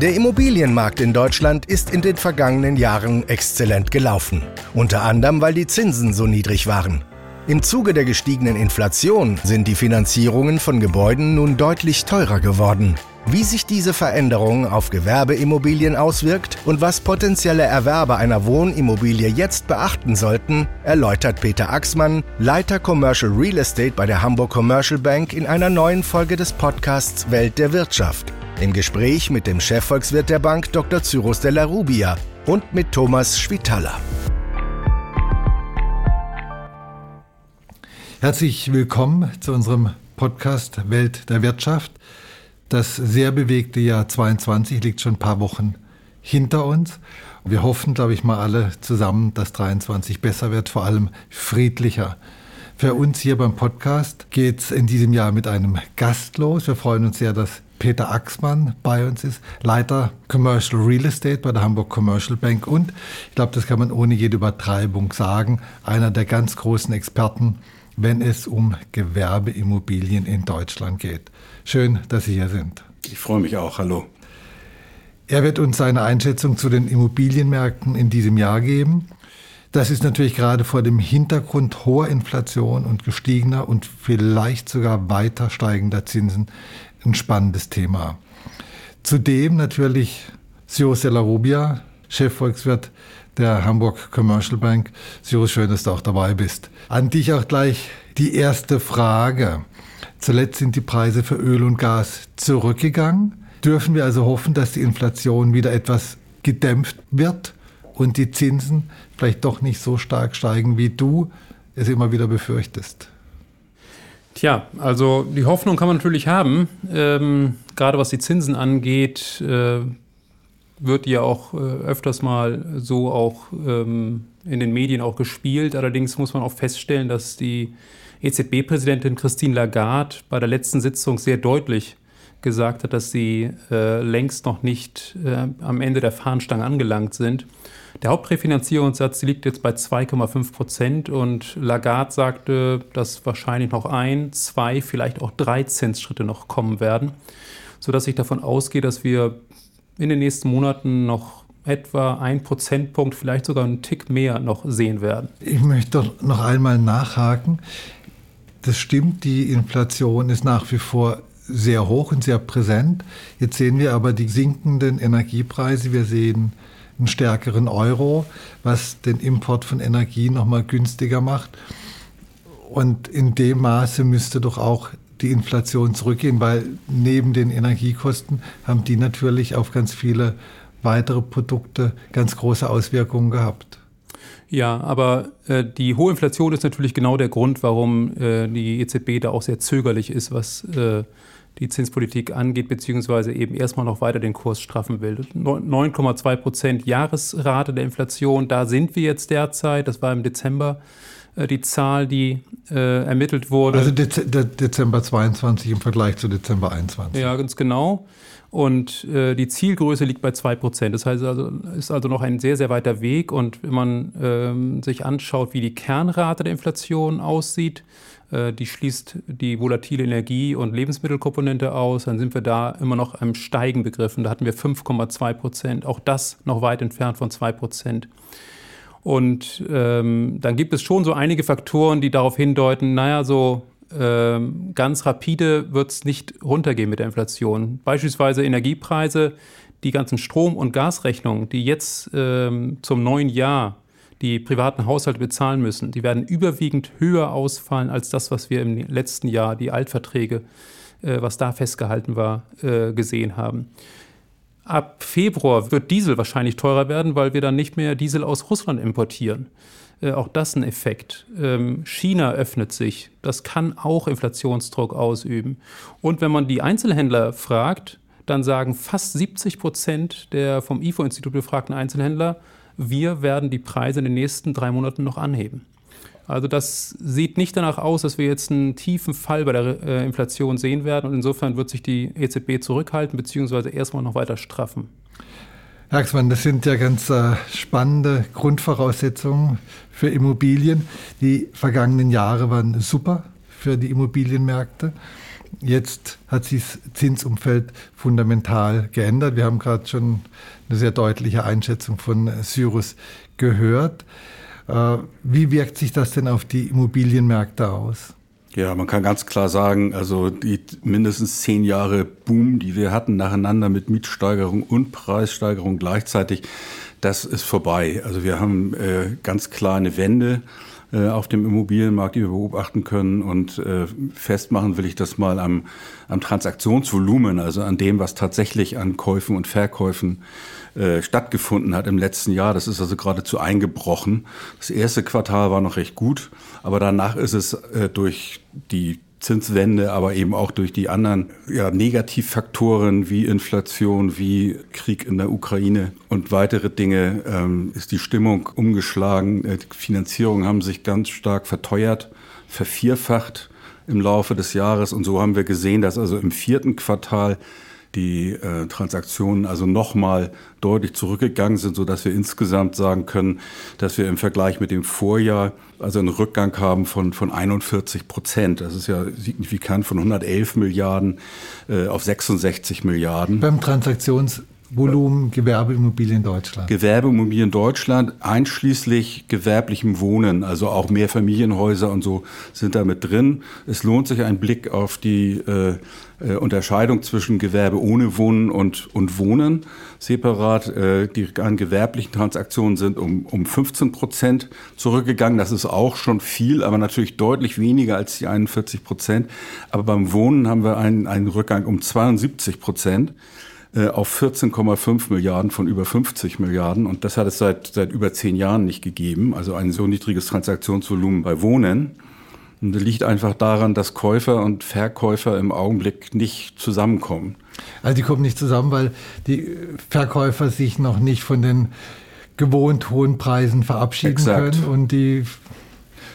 Der Immobilienmarkt in Deutschland ist in den vergangenen Jahren exzellent gelaufen. Unter anderem, weil die Zinsen so niedrig waren. Im Zuge der gestiegenen Inflation sind die Finanzierungen von Gebäuden nun deutlich teurer geworden. Wie sich diese Veränderung auf Gewerbeimmobilien auswirkt und was potenzielle Erwerber einer Wohnimmobilie jetzt beachten sollten, erläutert Peter Axmann, Leiter Commercial Real Estate bei der Hamburg Commercial Bank in einer neuen Folge des Podcasts Welt der Wirtschaft. Im Gespräch mit dem Chefvolkswirt der Bank Dr. Cyrus della Rubia und mit Thomas Schwitala. Herzlich willkommen zu unserem Podcast Welt der Wirtschaft. Das sehr bewegte Jahr 22 liegt schon ein paar Wochen hinter uns. Wir hoffen, glaube ich, mal alle zusammen, dass 23 besser wird, vor allem friedlicher. Für uns hier beim Podcast geht es in diesem Jahr mit einem Gast los. Wir freuen uns sehr, dass Peter Axmann bei uns ist, Leiter Commercial Real Estate bei der Hamburg Commercial Bank und ich glaube, das kann man ohne jede Übertreibung sagen, einer der ganz großen Experten, wenn es um Gewerbeimmobilien in Deutschland geht. Schön, dass Sie hier sind. Ich freue mich auch. Hallo. Er wird uns seine Einschätzung zu den Immobilienmärkten in diesem Jahr geben. Das ist natürlich gerade vor dem Hintergrund hoher Inflation und gestiegener und vielleicht sogar weiter steigender Zinsen ein spannendes Thema. Zudem natürlich Sio Selarubia, Chefvolkswirt der Hamburg Commercial Bank. Sio, schön, dass du auch dabei bist. An dich auch gleich die erste Frage. Zuletzt sind die Preise für Öl und Gas zurückgegangen. Dürfen wir also hoffen, dass die Inflation wieder etwas gedämpft wird und die Zinsen vielleicht doch nicht so stark steigen, wie du es immer wieder befürchtest? Tja, also die Hoffnung kann man natürlich haben. Ähm, gerade was die Zinsen angeht, äh, wird ja auch äh, öfters mal so auch ähm, in den Medien auch gespielt. Allerdings muss man auch feststellen, dass die EZB-Präsidentin Christine Lagarde bei der letzten Sitzung sehr deutlich gesagt hat, dass sie äh, längst noch nicht äh, am Ende der Fahnenstange angelangt sind. Der Hauptrefinanzierungssatz liegt jetzt bei 2,5 Prozent und Lagarde sagte, dass wahrscheinlich noch ein, zwei, vielleicht auch drei Zinsschritte noch kommen werden, sodass ich davon ausgehe, dass wir in den nächsten Monaten noch etwa ein Prozentpunkt, vielleicht sogar einen Tick mehr noch sehen werden. Ich möchte noch einmal nachhaken. Das stimmt, die Inflation ist nach wie vor sehr hoch und sehr präsent. Jetzt sehen wir aber die sinkenden Energiepreise. Wir sehen einen stärkeren Euro, was den Import von Energie nochmal günstiger macht. Und in dem Maße müsste doch auch die Inflation zurückgehen, weil neben den Energiekosten haben die natürlich auf ganz viele weitere Produkte ganz große Auswirkungen gehabt. Ja, aber äh, die hohe Inflation ist natürlich genau der Grund, warum äh, die EZB da auch sehr zögerlich ist, was äh, die Zinspolitik angeht, beziehungsweise eben erstmal noch weiter den Kurs straffen will. 9,2 Prozent Jahresrate der Inflation, da sind wir jetzt derzeit. Das war im Dezember äh, die Zahl, die äh, ermittelt wurde. Also Dez Dezember 22 im Vergleich zu Dezember 21. Ja, ganz genau. Und äh, die Zielgröße liegt bei 2 Prozent. Das heißt also, ist also noch ein sehr, sehr weiter Weg. Und wenn man ähm, sich anschaut, wie die Kernrate der Inflation aussieht, äh, die schließt die volatile Energie- und Lebensmittelkomponente aus, dann sind wir da immer noch am Steigen begriffen. Da hatten wir 5,2 Prozent, auch das noch weit entfernt von 2 Prozent. Und ähm, dann gibt es schon so einige Faktoren, die darauf hindeuten, naja, so ganz rapide wird es nicht runtergehen mit der Inflation. Beispielsweise Energiepreise, die ganzen Strom- und Gasrechnungen, die jetzt ähm, zum neuen Jahr die privaten Haushalte bezahlen müssen, die werden überwiegend höher ausfallen als das, was wir im letzten Jahr, die Altverträge, äh, was da festgehalten war, äh, gesehen haben. Ab Februar wird Diesel wahrscheinlich teurer werden, weil wir dann nicht mehr Diesel aus Russland importieren. Äh, auch das ein Effekt. Ähm, China öffnet sich. Das kann auch Inflationsdruck ausüben. Und wenn man die Einzelhändler fragt, dann sagen fast 70 Prozent der vom IFO-Institut befragten Einzelhändler, wir werden die Preise in den nächsten drei Monaten noch anheben. Also das sieht nicht danach aus, dass wir jetzt einen tiefen Fall bei der äh, Inflation sehen werden und insofern wird sich die EZB zurückhalten bzw. erstmal noch weiter straffen. Axmann, das sind ja ganz äh, spannende Grundvoraussetzungen für Immobilien. Die vergangenen Jahre waren super für die Immobilienmärkte. Jetzt hat sich das Zinsumfeld fundamental geändert. Wir haben gerade schon eine sehr deutliche Einschätzung von Cyrus gehört. Äh, wie wirkt sich das denn auf die Immobilienmärkte aus? Ja, man kann ganz klar sagen, also die mindestens zehn Jahre Boom, die wir hatten nacheinander mit Mietsteigerung und Preissteigerung gleichzeitig, das ist vorbei. Also wir haben äh, ganz klar eine Wende äh, auf dem Immobilienmarkt, die wir beobachten können. Und äh, festmachen will ich das mal am, am Transaktionsvolumen, also an dem, was tatsächlich an Käufen und Verkäufen äh, stattgefunden hat im letzten Jahr. Das ist also geradezu eingebrochen. Das erste Quartal war noch recht gut, aber danach ist es äh, durch die Zinswende, aber eben auch durch die anderen ja, Negativfaktoren wie Inflation, wie Krieg in der Ukraine und weitere Dinge ähm, ist die Stimmung umgeschlagen. Äh, die Finanzierungen haben sich ganz stark verteuert, vervierfacht im Laufe des Jahres. Und so haben wir gesehen, dass also im vierten Quartal die äh, Transaktionen also nochmal deutlich zurückgegangen sind, so dass wir insgesamt sagen können, dass wir im Vergleich mit dem Vorjahr also einen Rückgang haben von, von 41 Prozent. Das ist ja signifikant von 111 Milliarden äh, auf 66 Milliarden. Beim Transaktions Volumen Gewerbeimmobilien Deutschland. Gewerbeimmobilien Deutschland, einschließlich gewerblichem Wohnen, also auch Mehrfamilienhäuser und so sind da mit drin. Es lohnt sich ein Blick auf die äh, äh, Unterscheidung zwischen Gewerbe ohne Wohnen und, und Wohnen separat. Äh, die an gewerblichen Transaktionen sind um, um 15 Prozent zurückgegangen. Das ist auch schon viel, aber natürlich deutlich weniger als die 41 Prozent. Aber beim Wohnen haben wir einen, einen Rückgang um 72 Prozent. Äh, auf 14,5 Milliarden von über 50 Milliarden. Und das hat es seit, seit über zehn Jahren nicht gegeben. Also ein so niedriges Transaktionsvolumen bei Wohnen. Und das liegt einfach daran, dass Käufer und Verkäufer im Augenblick nicht zusammenkommen. Also die kommen nicht zusammen, weil die Verkäufer sich noch nicht von den gewohnt hohen Preisen verabschieden Exakt. können und die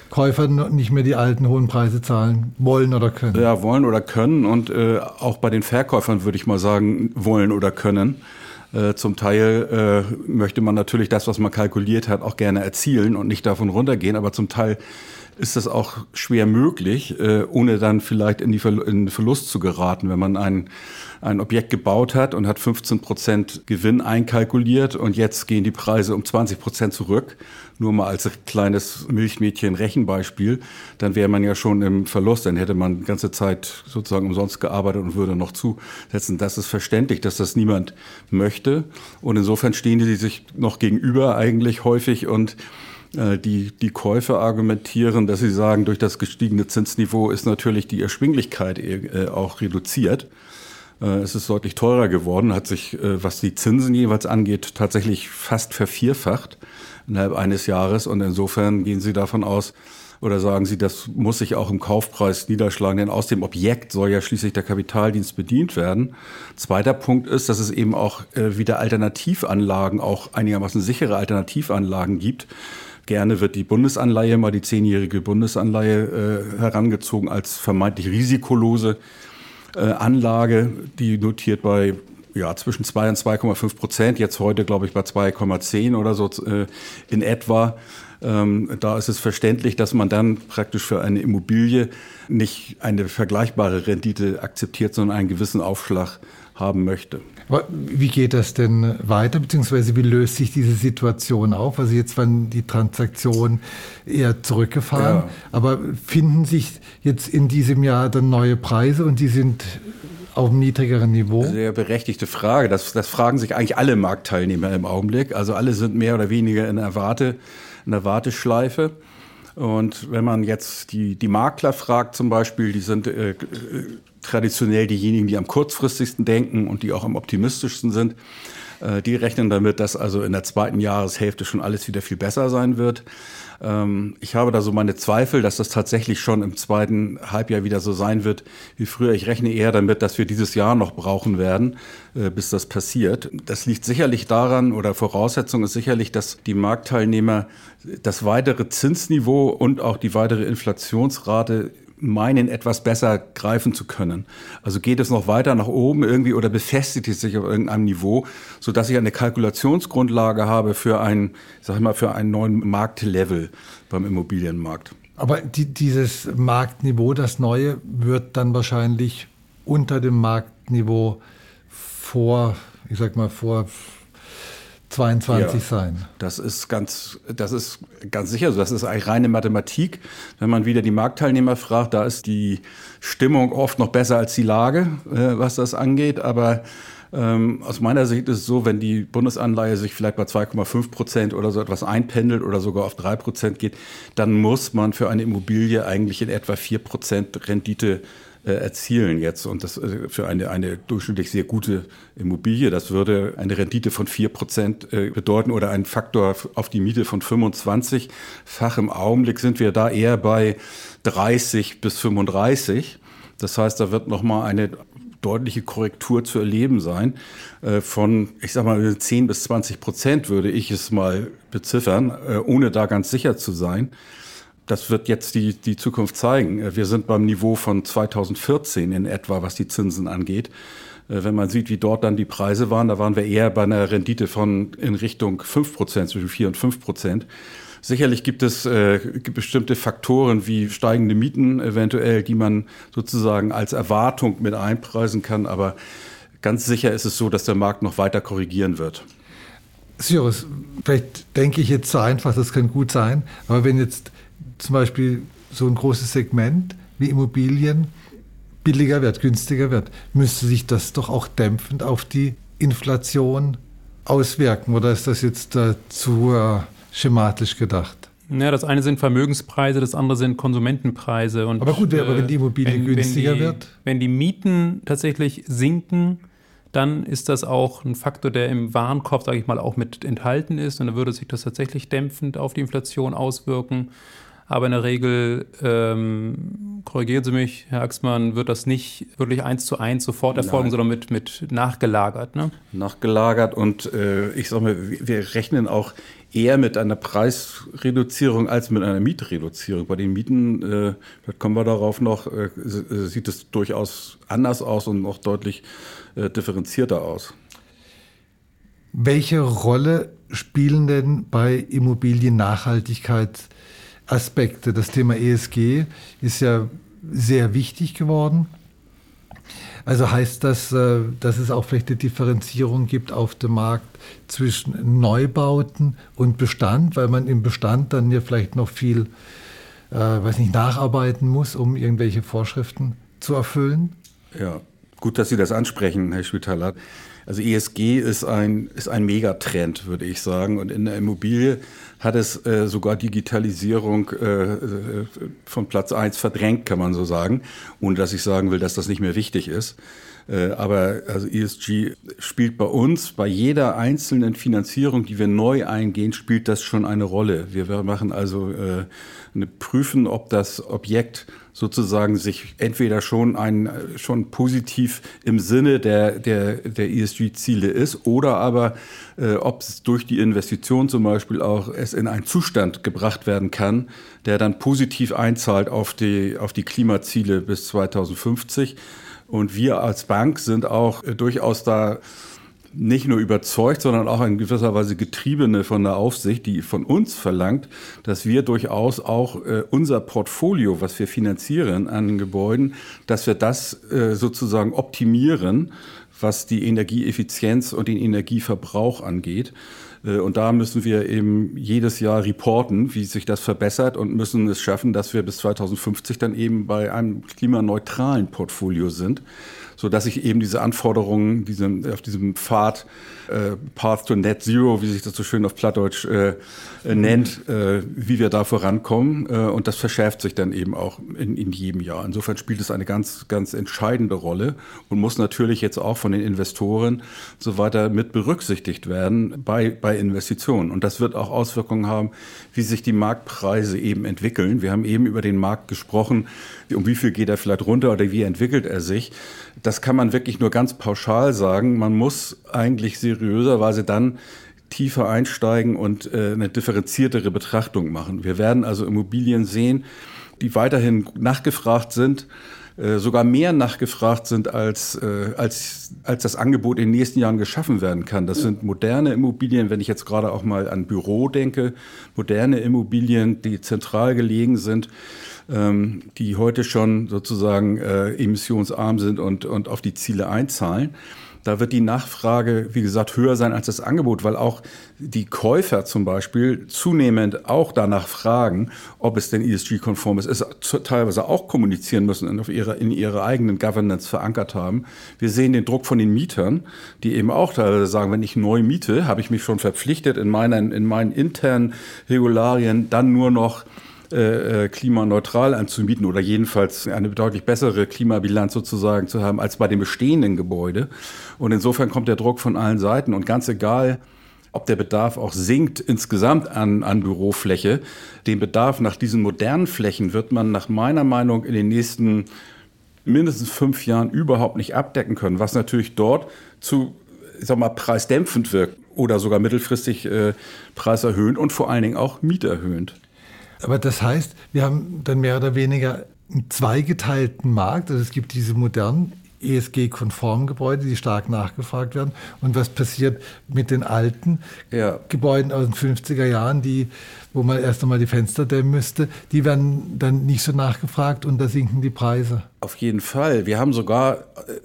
Käufer nicht mehr die alten hohen Preise zahlen wollen oder können. Ja, wollen oder können. Und äh, auch bei den Verkäufern würde ich mal sagen, wollen oder können. Äh, zum Teil äh, möchte man natürlich das, was man kalkuliert hat, auch gerne erzielen und nicht davon runtergehen. Aber zum Teil ist das auch schwer möglich, äh, ohne dann vielleicht in, die Ver in Verlust zu geraten, wenn man ein, ein Objekt gebaut hat und hat 15 Prozent Gewinn einkalkuliert und jetzt gehen die Preise um 20 Prozent zurück nur mal als kleines Milchmädchen-Rechenbeispiel, dann wäre man ja schon im Verlust. Dann hätte man die ganze Zeit sozusagen umsonst gearbeitet und würde noch zusetzen. Das ist verständlich, dass das niemand möchte. Und insofern stehen die sich noch gegenüber eigentlich häufig und äh, die, die Käufer argumentieren, dass sie sagen, durch das gestiegene Zinsniveau ist natürlich die Erschwinglichkeit äh, auch reduziert. Äh, es ist deutlich teurer geworden, hat sich, was die Zinsen jeweils angeht, tatsächlich fast vervierfacht innerhalb eines Jahres. Und insofern gehen Sie davon aus, oder sagen Sie, das muss sich auch im Kaufpreis niederschlagen, denn aus dem Objekt soll ja schließlich der Kapitaldienst bedient werden. Zweiter Punkt ist, dass es eben auch äh, wieder Alternativanlagen, auch einigermaßen sichere Alternativanlagen gibt. Gerne wird die Bundesanleihe, mal die zehnjährige Bundesanleihe äh, herangezogen als vermeintlich risikolose äh, Anlage, die notiert bei ja, zwischen 2 und 2,5 Prozent, jetzt heute glaube ich bei 2,10 oder so äh, in etwa. Ähm, da ist es verständlich, dass man dann praktisch für eine Immobilie nicht eine vergleichbare Rendite akzeptiert, sondern einen gewissen Aufschlag haben möchte. Wie geht das denn weiter, beziehungsweise wie löst sich diese Situation auf? Also jetzt waren die Transaktionen eher zurückgefahren, ja. aber finden sich jetzt in diesem Jahr dann neue Preise und die sind auf einem niedrigeren Niveau? Sehr berechtigte Frage. Das, das fragen sich eigentlich alle Marktteilnehmer im Augenblick. Also alle sind mehr oder weniger in der, Warte, in der Warteschleife. Und wenn man jetzt die, die Makler fragt zum Beispiel, die sind äh, traditionell diejenigen, die am kurzfristigsten denken und die auch am optimistischsten sind. Äh, die rechnen damit, dass also in der zweiten Jahreshälfte schon alles wieder viel besser sein wird. Ähm, ich habe da so meine Zweifel, dass das tatsächlich schon im zweiten Halbjahr wieder so sein wird wie früher. Ich rechne eher damit, dass wir dieses Jahr noch brauchen werden, äh, bis das passiert. Das liegt sicherlich daran oder Voraussetzung ist sicherlich, dass die Marktteilnehmer das weitere Zinsniveau und auch die weitere Inflationsrate meinen, etwas besser greifen zu können. Also geht es noch weiter nach oben irgendwie oder befestigt es sich auf irgendeinem Niveau, so dass ich eine Kalkulationsgrundlage habe für ein, sag ich mal, für einen neuen Marktlevel beim Immobilienmarkt. Aber die, dieses Marktniveau, das neue, wird dann wahrscheinlich unter dem Marktniveau vor, ich sag mal, vor 22 ja, sein. Das ist ganz, das ist ganz sicher so. Das ist eigentlich reine Mathematik. Wenn man wieder die Marktteilnehmer fragt, da ist die Stimmung oft noch besser als die Lage, äh, was das angeht. Aber ähm, aus meiner Sicht ist es so, wenn die Bundesanleihe sich vielleicht bei 2,5 Prozent oder so etwas einpendelt oder sogar auf 3 Prozent geht, dann muss man für eine Immobilie eigentlich in etwa 4 Prozent Rendite erzielen jetzt. Und das äh, für eine, eine durchschnittlich sehr gute Immobilie, das würde eine Rendite von 4 Prozent äh, bedeuten oder einen Faktor auf die Miete von 25-fach. Im Augenblick sind wir da eher bei 30 bis 35. Das heißt, da wird nochmal eine deutliche Korrektur zu erleben sein. Von, ich sag mal, 10 bis 20 Prozent würde ich es mal beziffern, ohne da ganz sicher zu sein das wird jetzt die, die Zukunft zeigen. Wir sind beim Niveau von 2014 in etwa, was die Zinsen angeht. Äh, wenn man sieht, wie dort dann die Preise waren, da waren wir eher bei einer Rendite von in Richtung 5 Prozent, zwischen 4 und 5 Prozent. Sicherlich gibt es äh, bestimmte Faktoren wie steigende Mieten eventuell, die man sozusagen als Erwartung mit einpreisen kann. Aber ganz sicher ist es so, dass der Markt noch weiter korrigieren wird. Cyrus, vielleicht denke ich jetzt so einfach, das kann gut sein. Aber wenn jetzt zum Beispiel so ein großes Segment wie Immobilien billiger wird, günstiger wird, müsste sich das doch auch dämpfend auf die Inflation auswirken. Oder ist das jetzt äh, zu äh, schematisch gedacht? Ja, das eine sind Vermögenspreise, das andere sind Konsumentenpreise. Und, aber gut, aber wenn die Immobilie wenn, günstiger wenn die, wird? Wenn die Mieten tatsächlich sinken, dann ist das auch ein Faktor, der im Warenkorb, sage ich mal, auch mit enthalten ist. Und dann würde sich das tatsächlich dämpfend auf die Inflation auswirken. Aber in der Regel, ähm, korrigieren Sie mich, Herr Axmann, wird das nicht wirklich eins zu eins sofort erfolgen, Nein. sondern mit, mit nachgelagert. Ne? Nachgelagert und äh, ich sage mal, wir rechnen auch eher mit einer Preisreduzierung als mit einer Mietreduzierung. Bei den Mieten, äh, vielleicht kommen wir darauf noch, äh, äh sieht es durchaus anders aus und noch deutlich äh, differenzierter aus. Welche Rolle spielen denn bei Immobilien Nachhaltigkeit Aspekte. Das Thema ESG ist ja sehr wichtig geworden. Also heißt das, äh, dass es auch vielleicht eine Differenzierung gibt auf dem Markt zwischen Neubauten und Bestand, weil man im Bestand dann ja vielleicht noch viel, äh, weiß nicht, nacharbeiten muss, um irgendwelche Vorschriften zu erfüllen? Ja, gut, dass Sie das ansprechen, Herr Spitaler. Also ESG ist ein, ist ein Megatrend, würde ich sagen. Und in der Immobilie hat es äh, sogar Digitalisierung äh, äh von Platz eins verdrängt, kann man so sagen, ohne dass ich sagen will, dass das nicht mehr wichtig ist. Äh, aber also ESG spielt bei uns, bei jeder einzelnen Finanzierung, die wir neu eingehen, spielt das schon eine Rolle. Wir machen also äh, eine prüfen, ob das Objekt sozusagen sich entweder schon ein schon positiv im Sinne der der der ESG-Ziele ist oder aber äh, ob es durch die Investition zum Beispiel auch es in einen Zustand gebracht werden kann, der dann positiv einzahlt auf die auf die Klimaziele bis 2050. Und wir als Bank sind auch äh, durchaus da nicht nur überzeugt, sondern auch in gewisser Weise getriebene von der Aufsicht, die von uns verlangt, dass wir durchaus auch äh, unser Portfolio, was wir finanzieren an Gebäuden, dass wir das äh, sozusagen optimieren, was die Energieeffizienz und den Energieverbrauch angeht. Äh, und da müssen wir eben jedes Jahr reporten, wie sich das verbessert und müssen es schaffen, dass wir bis 2050 dann eben bei einem klimaneutralen Portfolio sind so dass ich eben diese Anforderungen diesem, auf diesem Pfad, äh, Path to Net Zero, wie sich das so schön auf Plattdeutsch äh, äh, nennt, äh, wie wir da vorankommen. Äh, und das verschärft sich dann eben auch in, in jedem Jahr. Insofern spielt es eine ganz, ganz entscheidende Rolle und muss natürlich jetzt auch von den Investoren so weiter mit berücksichtigt werden bei, bei Investitionen. Und das wird auch Auswirkungen haben, wie sich die Marktpreise eben entwickeln. Wir haben eben über den Markt gesprochen, um wie viel geht er vielleicht runter oder wie entwickelt er sich. Das kann man wirklich nur ganz pauschal sagen. Man muss eigentlich seriöserweise dann tiefer einsteigen und äh, eine differenziertere Betrachtung machen. Wir werden also Immobilien sehen, die weiterhin nachgefragt sind äh, sogar mehr nachgefragt sind, als, äh, als, als das Angebot in den nächsten Jahren geschaffen werden kann. Das sind moderne Immobilien, wenn ich jetzt gerade auch mal an Büro denke, moderne Immobilien, die zentral gelegen sind, ähm, die heute schon sozusagen äh, emissionsarm sind und, und auf die Ziele einzahlen. Da wird die Nachfrage, wie gesagt, höher sein als das Angebot, weil auch die Käufer zum Beispiel zunehmend auch danach fragen, ob es denn ESG-konform ist, es teilweise auch kommunizieren müssen und auf ihre, in ihre eigenen Governance verankert haben. Wir sehen den Druck von den Mietern, die eben auch teilweise sagen, wenn ich neu miete, habe ich mich schon verpflichtet, in meinen, in meinen internen Regularien dann nur noch äh, äh, klimaneutral anzumieten oder jedenfalls eine deutlich bessere Klimabilanz sozusagen zu haben als bei dem bestehenden Gebäude. Und insofern kommt der Druck von allen Seiten und ganz egal, ob der Bedarf auch sinkt insgesamt an, an Bürofläche, den Bedarf nach diesen modernen Flächen wird man nach meiner Meinung in den nächsten mindestens fünf Jahren überhaupt nicht abdecken können, was natürlich dort zu ich sag mal, preisdämpfend wirkt oder sogar mittelfristig äh, preiserhöhend und vor allen Dingen auch mieterhöhend. Aber das heißt, wir haben dann mehr oder weniger einen zweigeteilten Markt. Also es gibt diese modernen ESG-konformen Gebäude, die stark nachgefragt werden. Und was passiert mit den alten ja. Gebäuden aus den 50er Jahren, die, wo man erst einmal die Fenster dämmen müsste, die werden dann nicht so nachgefragt und da sinken die Preise. Auf jeden Fall. Wir haben sogar äh,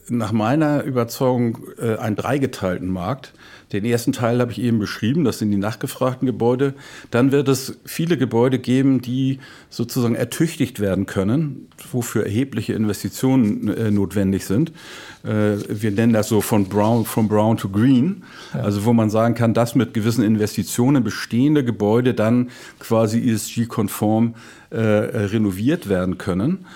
nach meiner Überzeugung äh, einen dreigeteilten Markt. Den ersten Teil habe ich eben beschrieben, das sind die nachgefragten Gebäude. Dann wird es viele Gebäude geben, die sozusagen ertüchtigt werden können, wofür erhebliche Investitionen äh, notwendig sind. Äh, wir nennen das so von Brown, from Brown to Green, ja. also wo man sagen kann, dass mit gewissen Investitionen bestehende Gebäude dann quasi ESG-konform äh, renoviert werden können.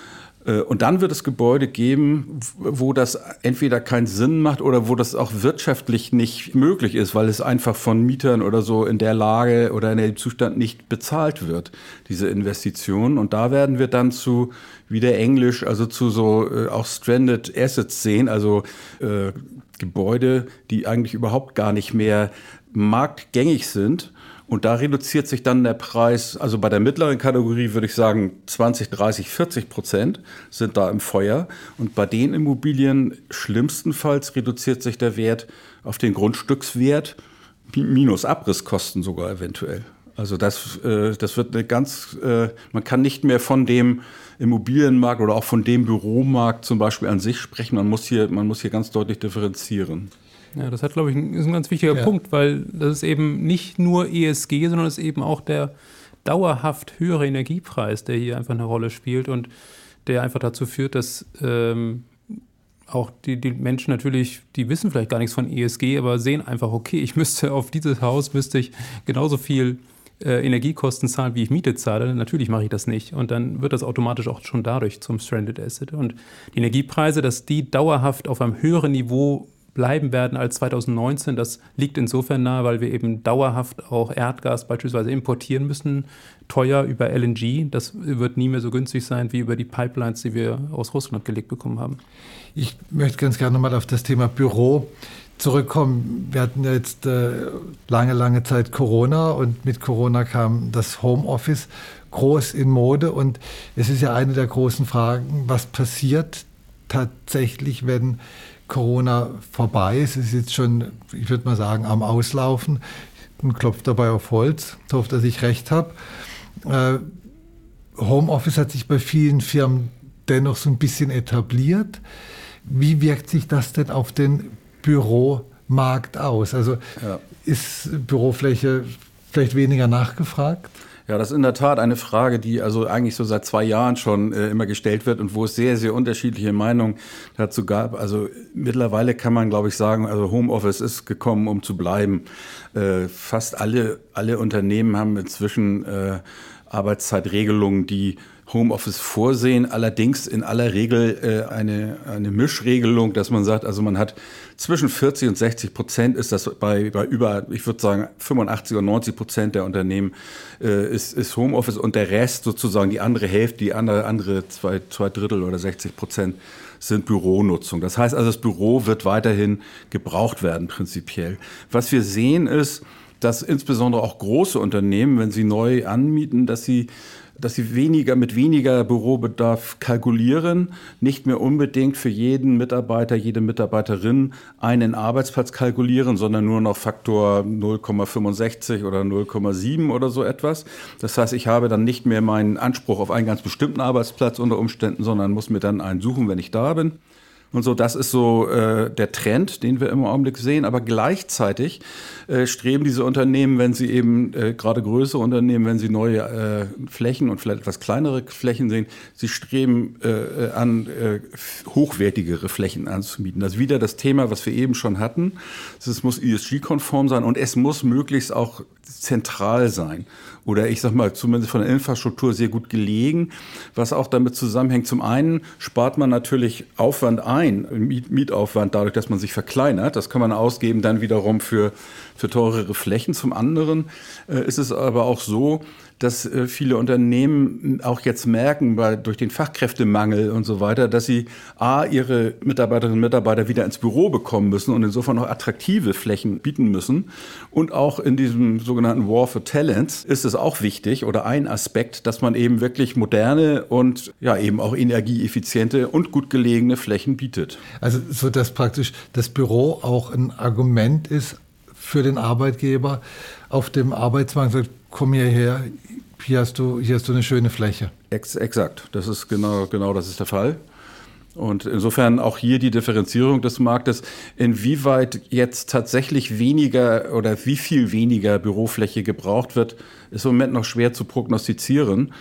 Äh, und dann wird es Gebäude geben, wo das entweder keinen Sinn macht oder wo das auch wirtschaftlich nicht möglich ist, weil es einfach von Mietern oder so in der Lage oder in dem Zustand nicht bezahlt wird, diese Investitionen. Und da werden wir dann zu, wieder Englisch, also zu so äh, auch Stranded Assets sehen, also äh, Gebäude, die eigentlich überhaupt gar nicht mehr marktgängig sind und da reduziert sich dann der Preis, also bei der mittleren Kategorie würde ich sagen 20, 30, 40 Prozent sind da im Feuer. Und bei den Immobilien schlimmstenfalls reduziert sich der Wert auf den Grundstückswert minus Abrisskosten sogar eventuell. Also das, äh, das wird eine ganz, äh, man kann nicht mehr von dem Immobilienmarkt oder auch von dem Büromarkt zum Beispiel an sich sprechen. Man muss hier, man muss hier ganz deutlich differenzieren. Ja, das hat, glaube ich, ist ein ganz wichtiger ja. Punkt, weil das ist eben nicht nur ESG, sondern es ist eben auch der dauerhaft höhere Energiepreis, der hier einfach eine Rolle spielt und der einfach dazu führt, dass ähm, auch die, die, Menschen natürlich, die wissen vielleicht gar nichts von ESG, aber sehen einfach, okay, ich müsste auf dieses Haus müsste ich genauso viel äh, Energiekosten zahlen, wie ich Miete zahle. Natürlich mache ich das nicht. Und dann wird das automatisch auch schon dadurch zum Stranded Asset. Und die Energiepreise, dass die dauerhaft auf einem höheren Niveau bleiben werden als 2019. Das liegt insofern nahe, weil wir eben dauerhaft auch Erdgas beispielsweise importieren müssen, teuer über LNG. Das wird nie mehr so günstig sein wie über die Pipelines, die wir aus Russland gelegt bekommen haben. Ich möchte ganz gerne nochmal auf das Thema Büro zurückkommen. Wir hatten ja jetzt äh, lange, lange Zeit Corona und mit Corona kam das Homeoffice groß in Mode und es ist ja eine der großen Fragen, was passiert tatsächlich, wenn Corona vorbei ist. Es ist jetzt schon, ich würde mal sagen, am Auslaufen und klopft dabei auf Holz. Ich hoffe, dass ich recht habe. Äh, Homeoffice hat sich bei vielen Firmen dennoch so ein bisschen etabliert. Wie wirkt sich das denn auf den Büromarkt aus? Also ja. ist Bürofläche vielleicht weniger nachgefragt? Ja, das ist in der Tat eine Frage, die also eigentlich so seit zwei Jahren schon äh, immer gestellt wird und wo es sehr, sehr unterschiedliche Meinungen dazu gab. Also mittlerweile kann man, glaube ich, sagen, also Homeoffice ist gekommen, um zu bleiben. Äh, fast alle, alle Unternehmen haben inzwischen äh, Arbeitszeitregelungen, die Homeoffice vorsehen, allerdings in aller Regel äh, eine, eine Mischregelung, dass man sagt, also man hat zwischen 40 und 60 Prozent ist das bei, bei über, ich würde sagen 85 oder 90 Prozent der Unternehmen äh, ist, ist Homeoffice und der Rest sozusagen die andere Hälfte, die andere, andere zwei, zwei Drittel oder 60 Prozent sind Büronutzung. Das heißt also, das Büro wird weiterhin gebraucht werden prinzipiell. Was wir sehen ist, dass insbesondere auch große Unternehmen, wenn sie neu anmieten, dass sie dass sie weniger mit weniger Bürobedarf kalkulieren, nicht mehr unbedingt für jeden Mitarbeiter, jede Mitarbeiterin einen Arbeitsplatz kalkulieren, sondern nur noch Faktor 0,65 oder 0,7 oder so etwas. Das heißt, ich habe dann nicht mehr meinen Anspruch auf einen ganz bestimmten Arbeitsplatz unter Umständen, sondern muss mir dann einen suchen, wenn ich da bin. Und so, das ist so äh, der Trend, den wir im Augenblick sehen. Aber gleichzeitig äh, streben diese Unternehmen, wenn sie eben äh, gerade größere Unternehmen, wenn sie neue äh, Flächen und vielleicht etwas kleinere Flächen sehen, sie streben äh, an, äh, hochwertigere Flächen anzumieten. Das ist wieder das Thema, was wir eben schon hatten. Es muss ESG-konform sein und es muss möglichst auch zentral sein oder ich sag mal zumindest von der Infrastruktur sehr gut gelegen, was auch damit zusammenhängt. Zum einen spart man natürlich Aufwand ein, Mietaufwand dadurch, dass man sich verkleinert. Das kann man ausgeben dann wiederum für, für teurere Flächen. Zum anderen äh, ist es aber auch so, dass äh, viele Unternehmen auch jetzt merken, bei, durch den Fachkräftemangel und so weiter, dass sie A, ihre Mitarbeiterinnen und Mitarbeiter wieder ins Büro bekommen müssen und insofern auch attraktive Flächen bieten müssen. Und auch in diesem sogenannten War for Talents ist es auch wichtig oder ein Aspekt, dass man eben wirklich moderne und ja eben auch energieeffiziente und gut gelegene Flächen bietet. Also so dass praktisch das Büro auch ein Argument ist für den Arbeitgeber auf dem Arbeitsmarkt sagt, komm hierher, hier hast du, hier hast du eine schöne Fläche. Ex exakt, das ist genau, genau das ist der Fall. Und insofern auch hier die Differenzierung des Marktes, inwieweit jetzt tatsächlich weniger oder wie viel weniger Bürofläche gebraucht wird, ist im Moment noch schwer zu prognostizieren.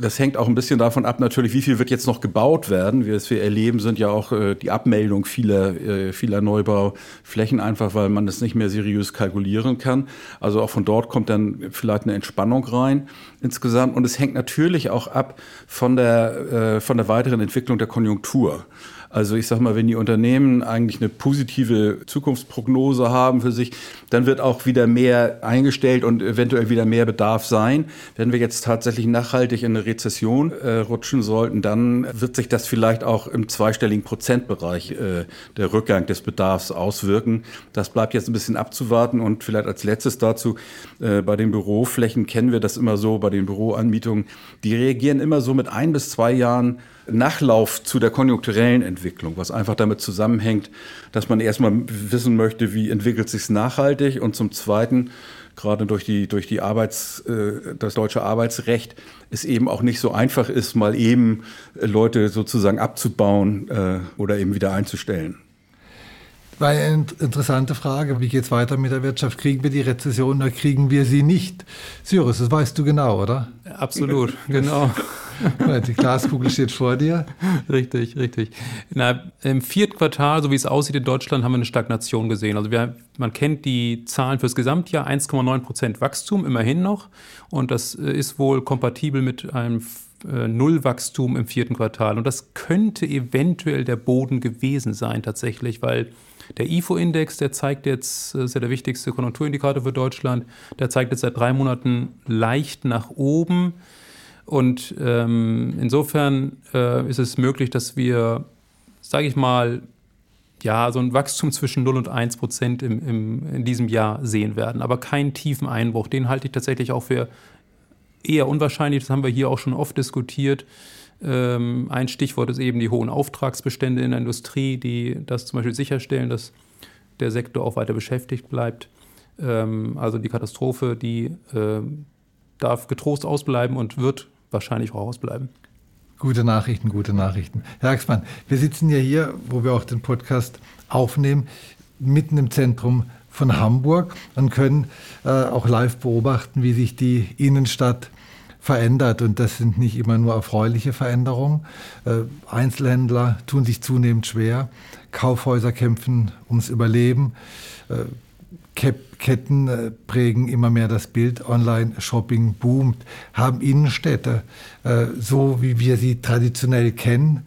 Das hängt auch ein bisschen davon ab, natürlich, wie viel wird jetzt noch gebaut werden. Was wir erleben, sind ja auch äh, die Abmeldung vieler, äh, vieler Neubauflächen, einfach weil man das nicht mehr seriös kalkulieren kann. Also auch von dort kommt dann vielleicht eine Entspannung rein insgesamt. Und es hängt natürlich auch ab von der, äh, von der weiteren Entwicklung der Konjunktur. Also ich sage mal, wenn die Unternehmen eigentlich eine positive Zukunftsprognose haben für sich, dann wird auch wieder mehr eingestellt und eventuell wieder mehr Bedarf sein. Wenn wir jetzt tatsächlich nachhaltig in eine Rezession äh, rutschen sollten, dann wird sich das vielleicht auch im zweistelligen Prozentbereich äh, der Rückgang des Bedarfs auswirken. Das bleibt jetzt ein bisschen abzuwarten und vielleicht als letztes dazu, äh, bei den Büroflächen kennen wir das immer so, bei den Büroanmietungen, die reagieren immer so mit ein bis zwei Jahren Nachlauf zu der konjunkturellen Entwicklung, was einfach damit zusammenhängt, dass man erstmal wissen möchte, wie entwickelt sich nachhaltig und zum Zweiten gerade durch die durch die Arbeits äh, das deutsche Arbeitsrecht es eben auch nicht so einfach ist, mal eben Leute sozusagen abzubauen äh, oder eben wieder einzustellen. War eine interessante Frage. Wie geht es weiter mit der Wirtschaft? Kriegen wir die Rezession oder kriegen wir sie nicht? Cyrus, das weißt du genau, oder? Absolut, genau. Die Glaskugel steht vor dir. Richtig, richtig. Na, Im vierten Quartal, so wie es aussieht in Deutschland, haben wir eine Stagnation gesehen. Also wir, man kennt die Zahlen fürs Gesamtjahr, 1,9 Prozent Wachstum, immerhin noch. Und das äh, ist wohl kompatibel mit einem äh, Nullwachstum im vierten Quartal. Und das könnte eventuell der Boden gewesen sein tatsächlich, weil der IFO-Index, der zeigt jetzt, das ist ja der wichtigste Konjunkturindikator für Deutschland, der zeigt jetzt seit drei Monaten leicht nach oben. Und ähm, insofern äh, ist es möglich, dass wir, sage ich mal, ja, so ein Wachstum zwischen 0 und 1 Prozent im, im, in diesem Jahr sehen werden, aber keinen tiefen Einbruch. Den halte ich tatsächlich auch für eher unwahrscheinlich. Das haben wir hier auch schon oft diskutiert. Ähm, ein Stichwort ist eben die hohen Auftragsbestände in der Industrie, die das zum Beispiel sicherstellen, dass der Sektor auch weiter beschäftigt bleibt. Ähm, also die Katastrophe, die äh, darf getrost ausbleiben und wird wahrscheinlich auch ausbleiben. Gute Nachrichten, gute Nachrichten. Herr Axmann, wir sitzen ja hier, wo wir auch den Podcast aufnehmen, mitten im Zentrum von Hamburg und können äh, auch live beobachten, wie sich die Innenstadt verändert. Und das sind nicht immer nur erfreuliche Veränderungen. Äh, Einzelhändler tun sich zunehmend schwer. Kaufhäuser kämpfen ums Überleben. Äh, Ketten äh, prägen immer mehr das Bild. Online-Shopping boomt. Haben Innenstädte, äh, so wie wir sie traditionell kennen,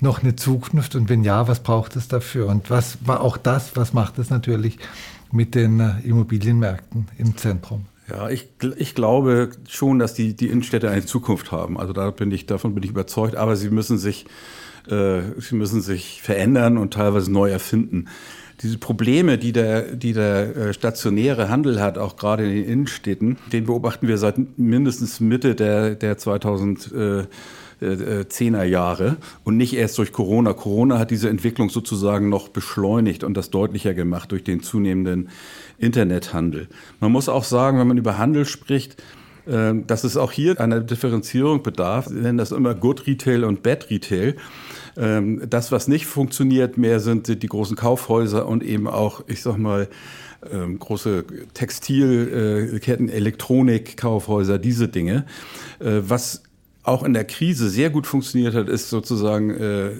noch eine Zukunft? Und wenn ja, was braucht es dafür? Und was war auch das, was macht es natürlich mit den äh, Immobilienmärkten im Zentrum? Ja, ich, ich glaube schon, dass die, die Innenstädte eine Zukunft haben. Also da bin ich, davon bin ich überzeugt. Aber sie müssen sich, äh, sie müssen sich verändern und teilweise neu erfinden. Diese Probleme, die der, die der äh, stationäre Handel hat, auch gerade in den Innenstädten, den beobachten wir seit mindestens Mitte der, der 2000 äh, 10er Jahre und nicht erst durch Corona. Corona hat diese Entwicklung sozusagen noch beschleunigt und das deutlicher gemacht durch den zunehmenden Internethandel. Man muss auch sagen, wenn man über Handel spricht, dass es auch hier einer Differenzierung bedarf. Wir nennen das immer Good Retail und Bad Retail. Ähm, das, was nicht funktioniert mehr, sind die großen Kaufhäuser und eben auch, ich sag mal, ähm, große Textilketten, Elektronikkaufhäuser, diese Dinge. Äh, was auch in der Krise sehr gut funktioniert hat, ist sozusagen äh,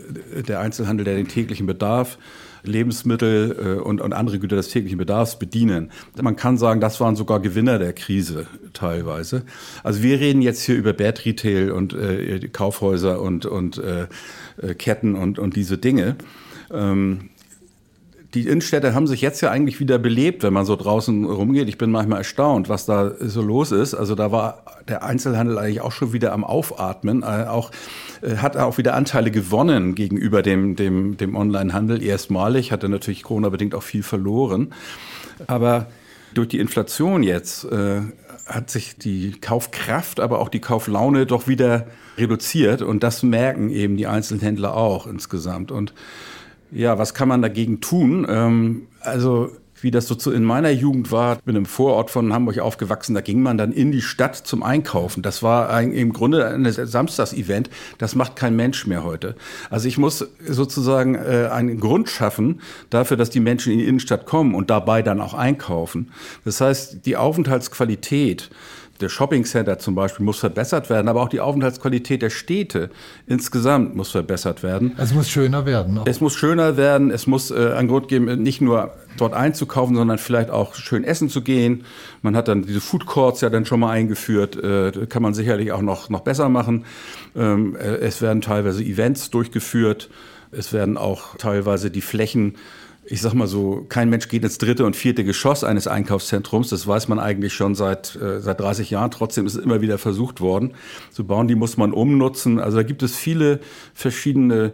der Einzelhandel, der den täglichen Bedarf Lebensmittel äh, und, und andere Güter des täglichen Bedarfs bedienen. Man kann sagen, das waren sogar Gewinner der Krise teilweise. Also wir reden jetzt hier über Bad Retail und äh, Kaufhäuser und, und äh, äh, Ketten und, und diese Dinge. Ähm, die Innenstädte haben sich jetzt ja eigentlich wieder belebt, wenn man so draußen rumgeht. Ich bin manchmal erstaunt, was da so los ist. Also da war der Einzelhandel eigentlich auch schon wieder am Aufatmen. Äh, auch, äh, hat auch wieder Anteile gewonnen gegenüber dem, dem, dem Onlinehandel erstmalig. Hatte natürlich Corona-bedingt auch viel verloren. Aber durch die Inflation jetzt äh, hat sich die Kaufkraft, aber auch die Kauflaune doch wieder reduziert. Und das merken eben die Einzelhändler auch insgesamt. Und ja, was kann man dagegen tun? Ähm, also wie das so in meiner Jugend war, bin im Vorort von Hamburg aufgewachsen, da ging man dann in die Stadt zum Einkaufen. Das war ein, im Grunde ein Samstagsevent. Das macht kein Mensch mehr heute. Also ich muss sozusagen äh, einen Grund schaffen dafür, dass die Menschen in die Innenstadt kommen und dabei dann auch einkaufen. Das heißt, die Aufenthaltsqualität der Shoppingcenter zum Beispiel muss verbessert werden, aber auch die Aufenthaltsqualität der Städte insgesamt muss verbessert werden. Es muss schöner werden. Auch. Es muss schöner werden. Es muss äh, einen Grund geben, nicht nur dort einzukaufen, sondern vielleicht auch schön essen zu gehen. Man hat dann diese Food Courts ja dann schon mal eingeführt. Äh, kann man sicherlich auch noch, noch besser machen. Ähm, äh, es werden teilweise Events durchgeführt. Es werden auch teilweise die Flächen ich sag mal so, kein Mensch geht ins dritte und vierte Geschoss eines Einkaufszentrums. Das weiß man eigentlich schon seit, äh, seit 30 Jahren. Trotzdem ist es immer wieder versucht worden zu bauen. Die muss man umnutzen. Also da gibt es viele verschiedene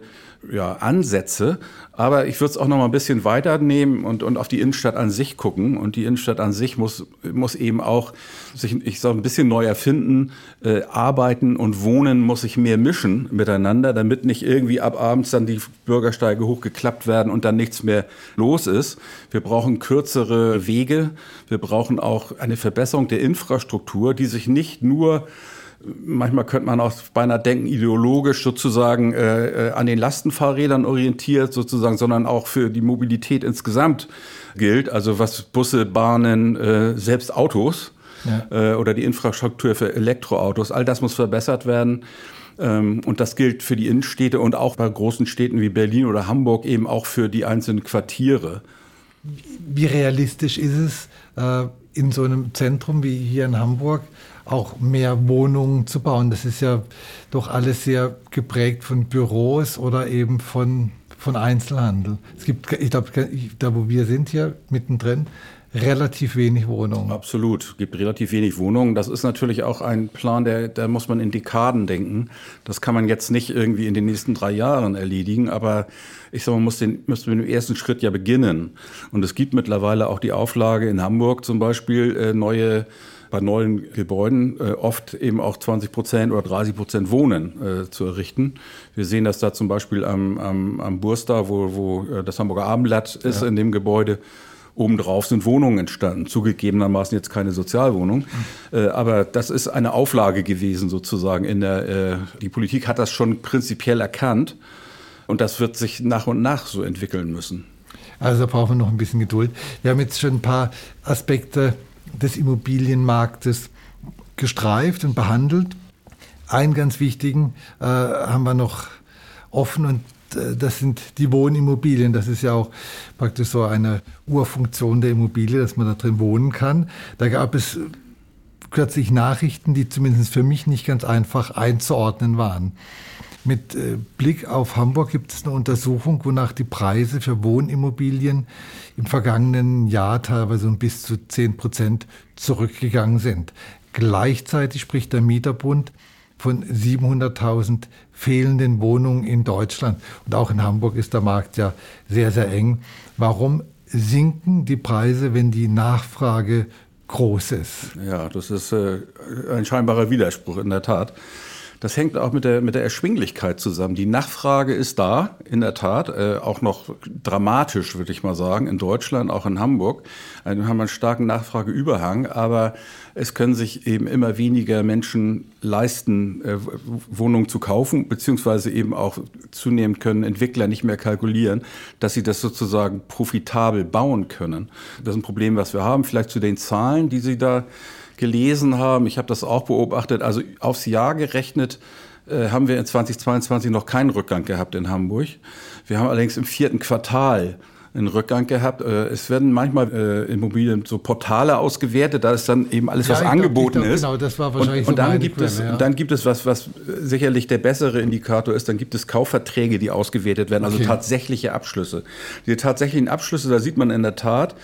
ja, Ansätze. Aber ich würde es auch noch mal ein bisschen weiternehmen und, und auf die Innenstadt an sich gucken. Und die Innenstadt an sich muss, muss eben auch sich, ich sage, ein bisschen neu erfinden. Äh, arbeiten und Wohnen muss sich mehr mischen miteinander, damit nicht irgendwie ab abends dann die Bürgersteige hochgeklappt werden und dann nichts mehr los ist. Wir brauchen kürzere Wege. Wir brauchen auch eine Verbesserung der Infrastruktur, die sich nicht nur manchmal könnte man auch beinahe denken, ideologisch sozusagen äh, äh, an den Lastenfahrrädern orientiert sozusagen, sondern auch für die Mobilität insgesamt gilt. Also was Busse, Bahnen, äh, selbst Autos ja. äh, oder die Infrastruktur für Elektroautos, all das muss verbessert werden. Ähm, und das gilt für die Innenstädte und auch bei großen Städten wie Berlin oder Hamburg eben auch für die einzelnen Quartiere. Wie realistisch ist es, äh, in so einem Zentrum wie hier in Hamburg auch mehr Wohnungen zu bauen. Das ist ja doch alles sehr geprägt von Büros oder eben von, von Einzelhandel. Es gibt, ich glaube, da wo wir sind hier mittendrin, relativ wenig Wohnungen. Absolut, es gibt relativ wenig Wohnungen. Das ist natürlich auch ein Plan, der, da muss man in Dekaden denken. Das kann man jetzt nicht irgendwie in den nächsten drei Jahren erledigen, aber ich sage, man muss, den, muss mit dem ersten Schritt ja beginnen. Und es gibt mittlerweile auch die Auflage in Hamburg zum Beispiel, äh, neue bei neuen Gebäuden äh, oft eben auch 20 Prozent oder 30 Prozent Wohnen äh, zu errichten. Wir sehen das da zum Beispiel am, am, am Burstar, wo, wo äh, das Hamburger Abendblatt ist ja. in dem Gebäude. Obendrauf sind Wohnungen entstanden, zugegebenermaßen jetzt keine Sozialwohnung. Mhm. Äh, aber das ist eine Auflage gewesen sozusagen. In der, äh, die Politik hat das schon prinzipiell erkannt und das wird sich nach und nach so entwickeln müssen. Also da brauchen wir noch ein bisschen Geduld. Wir haben jetzt schon ein paar Aspekte des Immobilienmarktes gestreift und behandelt. Einen ganz wichtigen äh, haben wir noch offen und äh, das sind die Wohnimmobilien. Das ist ja auch praktisch so eine Urfunktion der Immobilie, dass man da drin wohnen kann. Da gab es kürzlich Nachrichten, die zumindest für mich nicht ganz einfach einzuordnen waren. Mit äh, Blick auf Hamburg gibt es eine Untersuchung, wonach die Preise für Wohnimmobilien im vergangenen Jahr teilweise um bis zu 10 Prozent zurückgegangen sind. Gleichzeitig spricht der Mieterbund von 700.000 fehlenden Wohnungen in Deutschland. Und auch in Hamburg ist der Markt ja sehr, sehr eng. Warum sinken die Preise, wenn die Nachfrage groß ist. Ja, das ist äh, ein scheinbarer Widerspruch in der Tat. Das hängt auch mit der, mit der Erschwinglichkeit zusammen. Die Nachfrage ist da, in der Tat, äh, auch noch dramatisch, würde ich mal sagen, in Deutschland, auch in Hamburg. Also haben wir einen starken Nachfrageüberhang, aber es können sich eben immer weniger Menschen leisten, äh, Wohnungen zu kaufen, beziehungsweise eben auch zunehmend können Entwickler nicht mehr kalkulieren, dass sie das sozusagen profitabel bauen können. Das ist ein Problem, was wir haben. Vielleicht zu den Zahlen, die Sie da gelesen haben. Ich habe das auch beobachtet. Also aufs Jahr gerechnet äh, haben wir in 2022 noch keinen Rückgang gehabt in Hamburg. Wir haben allerdings im vierten Quartal einen Rückgang gehabt. Äh, es werden manchmal äh, Immobilien so Portale ausgewertet, da ist dann eben alles, ja, was angeboten glaub, ist. Genau, das war wahrscheinlich und, und dann gibt Quelle, es, ja. und dann gibt es was, was sicherlich der bessere Indikator ist. Dann gibt es Kaufverträge, die ausgewertet werden, also okay. tatsächliche Abschlüsse. Die tatsächlichen Abschlüsse, da sieht man in der Tat,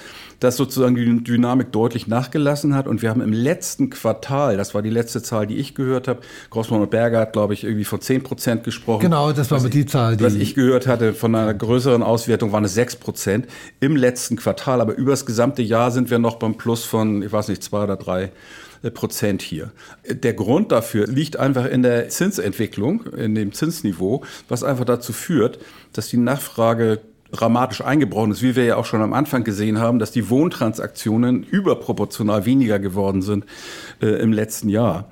dass sozusagen die Dynamik deutlich nachgelassen hat. Und wir haben im letzten Quartal, das war die letzte Zahl, die ich gehört habe, Grossmann und Berger hat, glaube ich, irgendwie von 10 Prozent gesprochen. Genau, das war was die Zahl. Die was ich gehört hatte von einer größeren Auswertung, waren es 6 Prozent im letzten Quartal. Aber über das gesamte Jahr sind wir noch beim Plus von, ich weiß nicht, zwei oder drei äh, Prozent hier. Der Grund dafür liegt einfach in der Zinsentwicklung, in dem Zinsniveau, was einfach dazu führt, dass die Nachfrage dramatisch eingebrochen ist, wie wir ja auch schon am Anfang gesehen haben, dass die Wohntransaktionen überproportional weniger geworden sind äh, im letzten Jahr.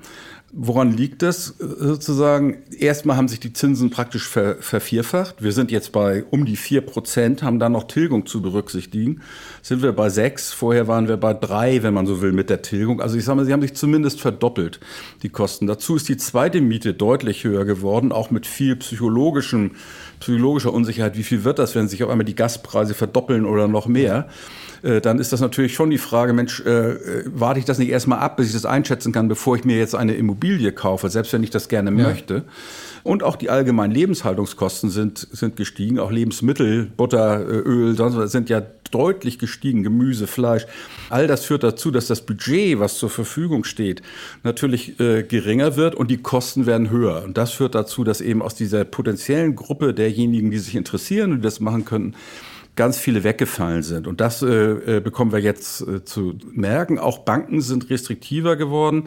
Woran liegt das äh, sozusagen? Erstmal haben sich die Zinsen praktisch ver vervierfacht. Wir sind jetzt bei um die vier Prozent, haben dann noch Tilgung zu berücksichtigen. Sind wir bei sechs. Vorher waren wir bei drei, wenn man so will, mit der Tilgung. Also ich sage mal, sie haben sich zumindest verdoppelt, die Kosten. Dazu ist die zweite Miete deutlich höher geworden, auch mit viel psychologischem, psychologischer Unsicherheit. Wie viel wird das, wenn sich auf einmal die Gaspreise verdoppeln oder noch mehr? Äh, dann ist das natürlich schon die Frage, Mensch, äh, äh, warte ich das nicht erstmal ab, bis ich das einschätzen kann, bevor ich mir jetzt eine Immobilie kaufe, selbst wenn ich das gerne ja. möchte. Und auch die allgemeinen Lebenshaltungskosten sind, sind gestiegen. Auch Lebensmittel, Butter, Öl, sonst sind ja deutlich gestiegen. Gemüse, Fleisch. All das führt dazu, dass das Budget, was zur Verfügung steht, natürlich äh, geringer wird und die Kosten werden höher. Und das führt dazu, dass eben aus dieser potenziellen Gruppe derjenigen, die sich interessieren und das machen könnten, ganz viele weggefallen sind. Und das äh, äh, bekommen wir jetzt äh, zu merken. Auch Banken sind restriktiver geworden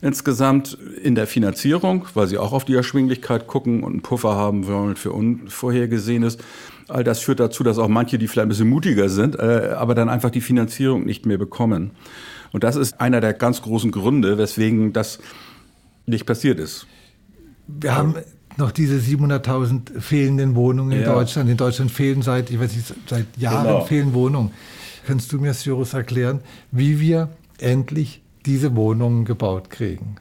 insgesamt in der Finanzierung, weil sie auch auf die Erschwinglichkeit gucken und einen Puffer haben wollen für Unvorhergesehenes. All das führt dazu, dass auch manche, die vielleicht ein bisschen mutiger sind, äh, aber dann einfach die Finanzierung nicht mehr bekommen. Und das ist einer der ganz großen Gründe, weswegen das nicht passiert ist. Wir haben noch diese 700.000 fehlenden Wohnungen in ja. Deutschland. In Deutschland fehlen seit, ich weiß nicht, seit Jahren genau. fehlen Wohnungen. Kannst du mir, Cyrus, erklären, wie wir endlich diese Wohnungen gebaut kriegen?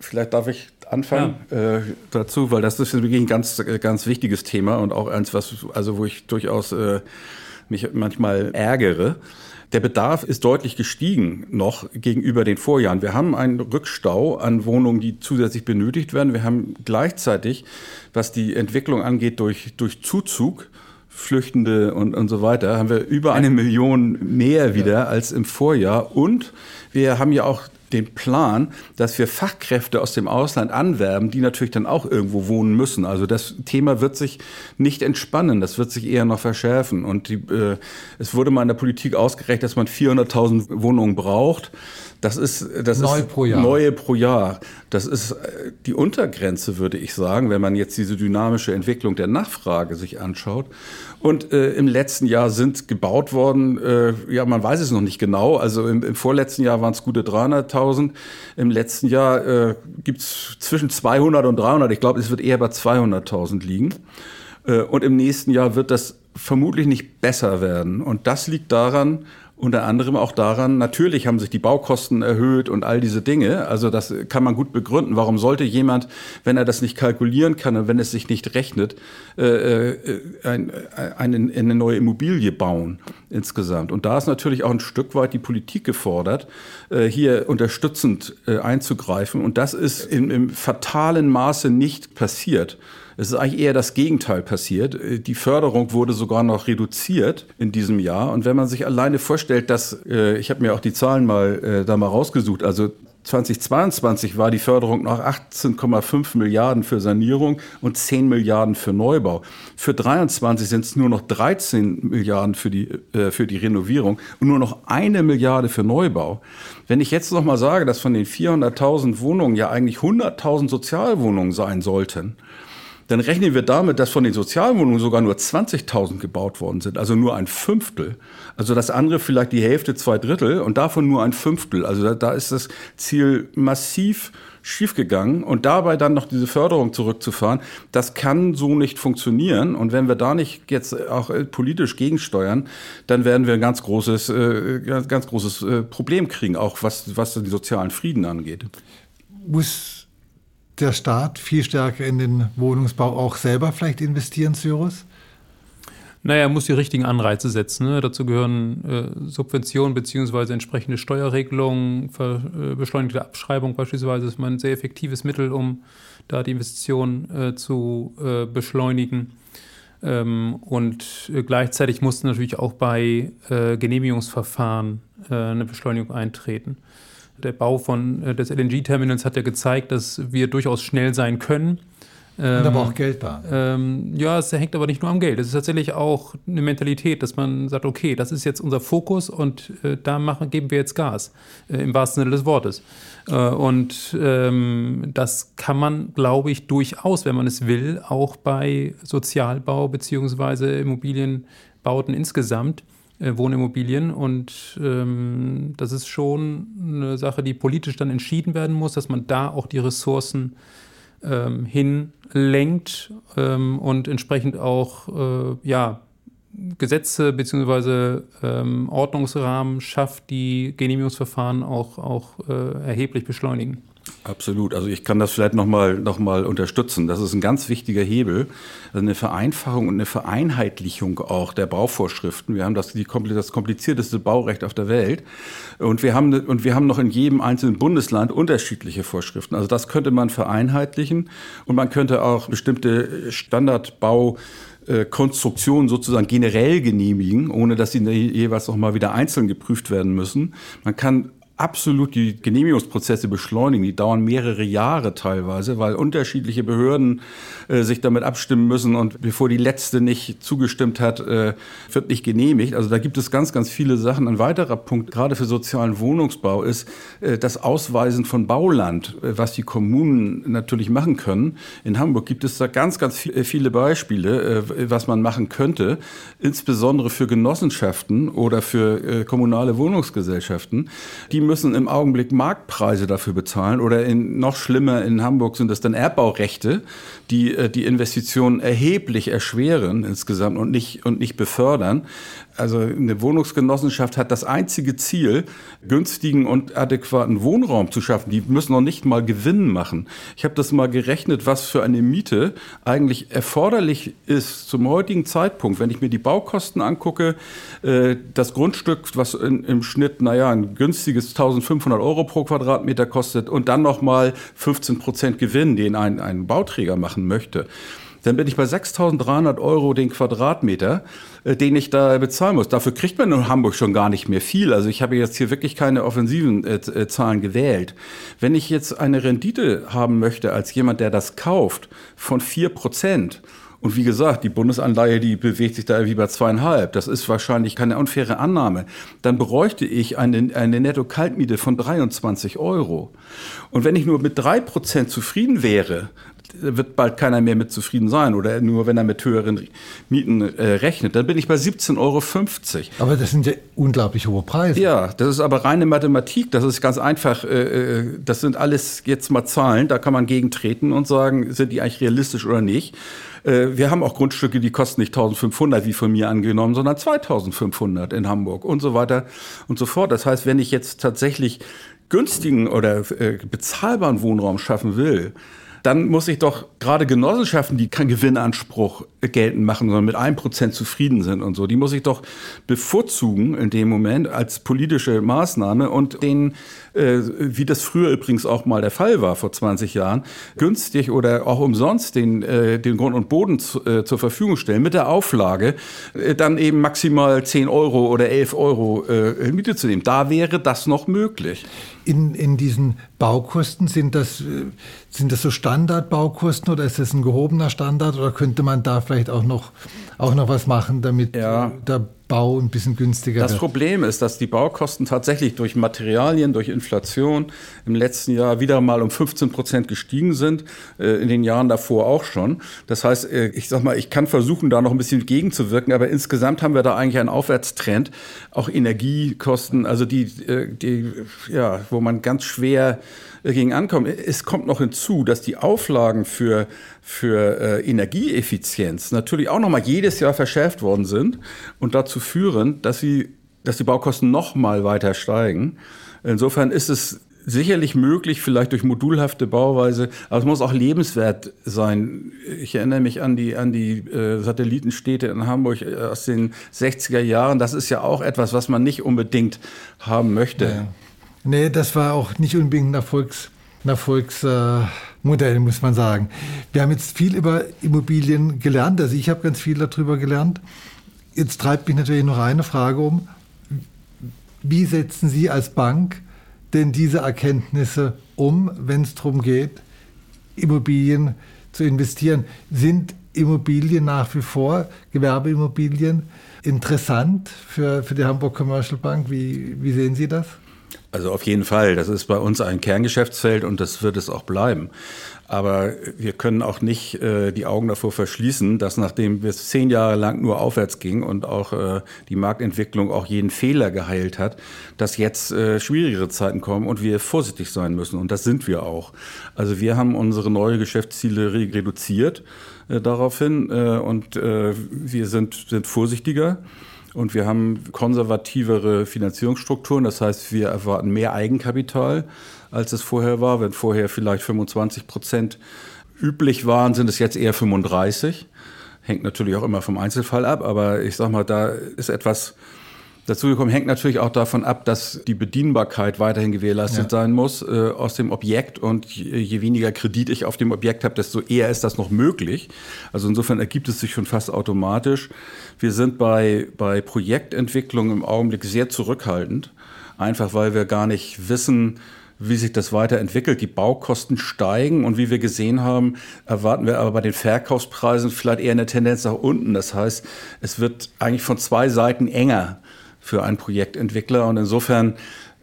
Vielleicht darf ich anfangen ja. äh, dazu, weil das ist wirklich ein ganz, ganz wichtiges Thema und auch eins, was, also wo ich durchaus äh, mich manchmal ärgere. Der Bedarf ist deutlich gestiegen noch gegenüber den Vorjahren. Wir haben einen Rückstau an Wohnungen, die zusätzlich benötigt werden. Wir haben gleichzeitig, was die Entwicklung angeht, durch, durch Zuzug, Flüchtende und, und so weiter, haben wir über eine Million mehr wieder als im Vorjahr. Und wir haben ja auch den Plan, dass wir Fachkräfte aus dem Ausland anwerben, die natürlich dann auch irgendwo wohnen müssen. Also das Thema wird sich nicht entspannen, das wird sich eher noch verschärfen. Und die, äh, es wurde mal in der Politik ausgerechnet, dass man 400.000 Wohnungen braucht. Das ist, das Neu ist pro Jahr. neue pro Jahr. Das ist äh, die Untergrenze, würde ich sagen, wenn man jetzt diese dynamische Entwicklung der Nachfrage sich anschaut. Und äh, im letzten Jahr sind gebaut worden, äh, ja, man weiß es noch nicht genau. Also im, im vorletzten Jahr waren es gute 300.000. Im letzten Jahr äh, gibt es zwischen 200 und 300. Ich glaube, es wird eher bei 200.000 liegen. Äh, und im nächsten Jahr wird das vermutlich nicht besser werden. Und das liegt daran, unter anderem auch daran, natürlich haben sich die Baukosten erhöht und all diese Dinge. Also das kann man gut begründen. Warum sollte jemand, wenn er das nicht kalkulieren kann und wenn es sich nicht rechnet, äh, äh ein, eine, eine neue Immobilie bauen insgesamt? Und da ist natürlich auch ein Stück weit die Politik gefordert, äh, hier unterstützend äh, einzugreifen. Und das ist im, im fatalen Maße nicht passiert. Es ist eigentlich eher das Gegenteil passiert. Äh, die Förderung wurde sogar noch reduziert in diesem Jahr. Und wenn man sich alleine vorstellt, dass, äh, ich habe mir auch die Zahlen mal äh, da mal rausgesucht, also 2022 war die Förderung noch 18,5 Milliarden für Sanierung und 10 Milliarden für Neubau. Für 23 sind es nur noch 13 Milliarden für die, äh, für die Renovierung und nur noch eine Milliarde für Neubau. Wenn ich jetzt noch mal sage, dass von den 400.000 Wohnungen ja eigentlich 100.000 Sozialwohnungen sein sollten, dann rechnen wir damit, dass von den Sozialwohnungen sogar nur 20.000 gebaut worden sind, also nur ein Fünftel. Also das andere vielleicht die Hälfte, zwei Drittel und davon nur ein Fünftel. Also da, da ist das Ziel massiv schiefgegangen und dabei dann noch diese Förderung zurückzufahren, das kann so nicht funktionieren. Und wenn wir da nicht jetzt auch äh, politisch gegensteuern, dann werden wir ein ganz großes, äh, ganz großes äh, Problem kriegen, auch was, was den sozialen Frieden angeht. Muss der Staat viel stärker in den Wohnungsbau auch selber vielleicht investieren, Cyrus? Naja, er muss die richtigen Anreize setzen. Ne? Dazu gehören äh, Subventionen bzw. entsprechende Steuerregelungen, äh, beschleunigte Abschreibung beispielsweise ist ein sehr effektives Mittel, um da die Investitionen äh, zu äh, beschleunigen. Ähm, und äh, gleichzeitig muss natürlich auch bei äh, Genehmigungsverfahren eine Beschleunigung eintreten. Der Bau von, äh, des LNG-Terminals hat ja gezeigt, dass wir durchaus schnell sein können. Ähm, Und aber auch Geld da. Ähm, ja, es hängt aber nicht nur am Geld. Es ist tatsächlich auch eine Mentalität, dass man sagt, okay, das ist jetzt unser Fokus und äh, da machen, geben wir jetzt Gas, äh, im wahrsten Sinne des Wortes. Äh, und ähm, das kann man, glaube ich, durchaus, wenn man es will, auch bei Sozialbau bzw. Immobilienbauten insgesamt Wohnimmobilien. Und ähm, das ist schon eine Sache, die politisch dann entschieden werden muss, dass man da auch die Ressourcen ähm, hinlenkt ähm, und entsprechend auch äh, ja, Gesetze bzw. Ähm, Ordnungsrahmen schafft, die Genehmigungsverfahren auch, auch äh, erheblich beschleunigen. Absolut. Also ich kann das vielleicht nochmal noch mal unterstützen. Das ist ein ganz wichtiger Hebel. Also eine Vereinfachung und eine Vereinheitlichung auch der Bauvorschriften. Wir haben das, die, das komplizierteste Baurecht auf der Welt. Und wir, haben, und wir haben noch in jedem einzelnen Bundesland unterschiedliche Vorschriften. Also das könnte man vereinheitlichen. Und man könnte auch bestimmte Standardbau Konstruktionen sozusagen generell genehmigen, ohne dass sie jeweils noch mal wieder einzeln geprüft werden müssen. Man kann absolut die Genehmigungsprozesse beschleunigen. Die dauern mehrere Jahre teilweise, weil unterschiedliche Behörden äh, sich damit abstimmen müssen und bevor die letzte nicht zugestimmt hat, äh, wird nicht genehmigt. Also da gibt es ganz, ganz viele Sachen. Ein weiterer Punkt, gerade für sozialen Wohnungsbau, ist äh, das Ausweisen von Bauland, äh, was die Kommunen natürlich machen können. In Hamburg gibt es da ganz, ganz äh, viele Beispiele, äh, was man machen könnte, insbesondere für Genossenschaften oder für kommunale Wohnungsgesellschaften. Die müssen im Augenblick Marktpreise dafür bezahlen oder in, noch schlimmer in Hamburg sind das dann Erbbaurechte, die äh, die Investitionen erheblich erschweren insgesamt und nicht, und nicht befördern. Also eine Wohnungsgenossenschaft hat das einzige Ziel, günstigen und adäquaten Wohnraum zu schaffen. Die müssen noch nicht mal Gewinn machen. Ich habe das mal gerechnet, was für eine Miete eigentlich erforderlich ist zum heutigen Zeitpunkt. Wenn ich mir die Baukosten angucke, äh, das Grundstück, was im Schnitt, naja, ein günstiges 1500 Euro pro Quadratmeter kostet und dann nochmal 15 Prozent Gewinn, den ein, ein Bauträger machen möchte dann bin ich bei 6.300 Euro den Quadratmeter, äh, den ich da bezahlen muss. Dafür kriegt man in Hamburg schon gar nicht mehr viel. Also ich habe jetzt hier wirklich keine offensiven äh, äh, Zahlen gewählt. Wenn ich jetzt eine Rendite haben möchte als jemand, der das kauft, von 4 Prozent, und wie gesagt, die Bundesanleihe, die bewegt sich da irgendwie bei zweieinhalb. Das ist wahrscheinlich keine unfaire Annahme. Dann bräuchte ich eine, eine Netto-Kaltmiete von 23 Euro. Und wenn ich nur mit drei Prozent zufrieden wäre, wird bald keiner mehr mit zufrieden sein oder nur wenn er mit höheren Mieten äh, rechnet, dann bin ich bei 17,50 Euro. Aber das sind ja unglaublich hohe Preise. Ja, das ist aber reine Mathematik. Das ist ganz einfach. Äh, äh das sind alles jetzt mal Zahlen. Da kann man gegentreten und sagen, sind die eigentlich realistisch oder nicht. Äh, wir haben auch Grundstücke, die kosten nicht 1500 wie von mir angenommen, sondern 2500 in Hamburg und so weiter und so fort. Das heißt, wenn ich jetzt tatsächlich günstigen oder äh, bezahlbaren Wohnraum schaffen will, dann muss ich doch gerade Genossenschaften, die keinen Gewinnanspruch geltend machen, sondern mit einem Prozent zufrieden sind und so, die muss ich doch bevorzugen in dem Moment als politische Maßnahme und denen, äh, wie das früher übrigens auch mal der Fall war vor 20 Jahren, günstig oder auch umsonst den, äh, den Grund und Boden zu, äh, zur Verfügung stellen mit der Auflage, äh, dann eben maximal 10 Euro oder 11 Euro äh, Miete zu nehmen. Da wäre das noch möglich. In, in diesen Baukosten, sind das, äh, sind das so Standardbaukosten oder ist das ein gehobener Standard oder könnte man da vielleicht auch noch, auch noch was machen, damit ja. der Bau ein bisschen günstiger das wird? Das Problem ist, dass die Baukosten tatsächlich durch Materialien, durch Inflation im letzten Jahr wieder mal um 15 Prozent gestiegen sind, äh, in den Jahren davor auch schon. Das heißt, äh, ich sag mal, ich kann versuchen, da noch ein bisschen gegenzuwirken, aber insgesamt haben wir da eigentlich einen Aufwärtstrend. Auch Energiekosten, also die, die ja, wo man ganz schwer gegen ankommen. Es kommt noch hinzu, dass die Auflagen für, für äh, Energieeffizienz natürlich auch noch mal jedes Jahr verschärft worden sind und dazu führen, dass, sie, dass die Baukosten noch mal weiter steigen. Insofern ist es sicherlich möglich, vielleicht durch modulhafte Bauweise, aber es muss auch lebenswert sein. Ich erinnere mich an die, an die äh, Satellitenstädte in Hamburg äh, aus den 60er Jahren. Das ist ja auch etwas, was man nicht unbedingt haben möchte. Ja. Nee, das war auch nicht unbedingt ein Erfolgs, Erfolgsmodell, äh, muss man sagen. Wir haben jetzt viel über Immobilien gelernt, also ich habe ganz viel darüber gelernt. Jetzt treibt mich natürlich noch eine Frage um. Wie setzen Sie als Bank denn diese Erkenntnisse um, wenn es darum geht, Immobilien zu investieren? Sind Immobilien nach wie vor, Gewerbeimmobilien, interessant für, für die Hamburg Commercial Bank? Wie, wie sehen Sie das? Also auf jeden Fall. Das ist bei uns ein Kerngeschäftsfeld und das wird es auch bleiben. Aber wir können auch nicht äh, die Augen davor verschließen, dass nachdem es zehn Jahre lang nur aufwärts ging und auch äh, die Marktentwicklung auch jeden Fehler geheilt hat, dass jetzt äh, schwierigere Zeiten kommen und wir vorsichtig sein müssen. Und das sind wir auch. Also wir haben unsere neue Geschäftsziele re reduziert äh, daraufhin äh, und äh, wir sind, sind vorsichtiger. Und wir haben konservativere Finanzierungsstrukturen. Das heißt, wir erwarten mehr Eigenkapital, als es vorher war. Wenn vorher vielleicht 25 Prozent üblich waren, sind es jetzt eher 35. Hängt natürlich auch immer vom Einzelfall ab. Aber ich sag mal, da ist etwas Dazu gekommen hängt natürlich auch davon ab, dass die Bedienbarkeit weiterhin gewährleistet ja. sein muss äh, aus dem Objekt. Und je, je, weniger Kredit ich auf dem Objekt habe, desto eher ist das noch möglich. Also insofern ergibt es sich schon fast automatisch. Wir sind bei, bei Projektentwicklung im Augenblick sehr zurückhaltend, einfach weil wir gar nicht wissen, wie sich das weiterentwickelt. Die Baukosten steigen und wie wir gesehen haben, erwarten wir aber bei den Verkaufspreisen vielleicht eher eine Tendenz nach unten. Das heißt, es wird eigentlich von zwei Seiten enger für einen Projektentwickler. Und insofern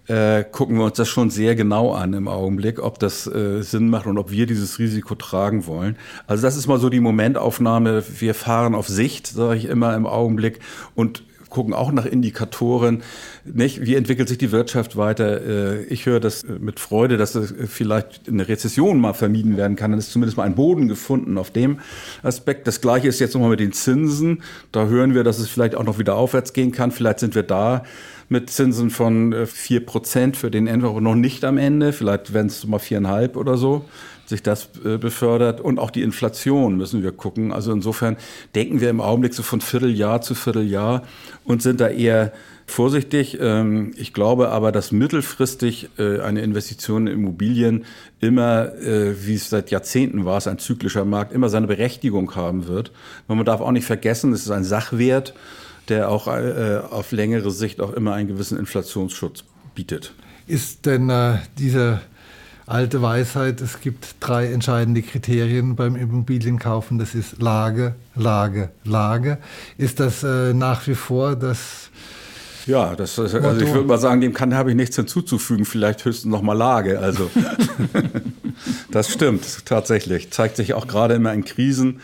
äh, gucken wir uns das schon sehr genau an im Augenblick, ob das äh, Sinn macht und ob wir dieses Risiko tragen wollen. Also das ist mal so die Momentaufnahme. Wir fahren auf Sicht, sage ich immer im Augenblick, und gucken auch nach Indikatoren. Nicht? Wie entwickelt sich die Wirtschaft weiter? Äh, ich höre das äh, mit Freude, dass vielleicht eine Rezession mal vermieden werden kann. Dann ist zumindest mal ein Boden gefunden auf dem Aspekt. Das Gleiche ist jetzt nochmal mit den Zinsen. Da hören wir, dass es vielleicht auch noch wieder aufwärts gehen kann. Vielleicht sind wir da mit Zinsen von äh, vier Prozent für den Endverbraucher noch nicht am Ende. Vielleicht werden es mal viereinhalb oder so sich das äh, befördert. Und auch die Inflation müssen wir gucken. Also insofern denken wir im Augenblick so von Vierteljahr zu Vierteljahr und sind da eher vorsichtig. Ähm, ich glaube aber, dass mittelfristig äh, eine Investition in Immobilien immer, äh, wie es seit Jahrzehnten war, es ein zyklischer Markt, immer seine Berechtigung haben wird. Man darf auch nicht vergessen, es ist ein Sachwert, der auch auf längere Sicht auch immer einen gewissen Inflationsschutz bietet. Ist denn äh, dieser alte Weisheit, es gibt drei entscheidende Kriterien beim Immobilienkaufen. Das ist Lage, Lage, Lage. Ist das äh, nach wie vor das ja, das, also ich würde mal sagen, dem kann habe ich nichts hinzuzufügen, vielleicht höchstens noch mal Lage. Also das stimmt tatsächlich. Zeigt sich auch gerade immer in Krisen.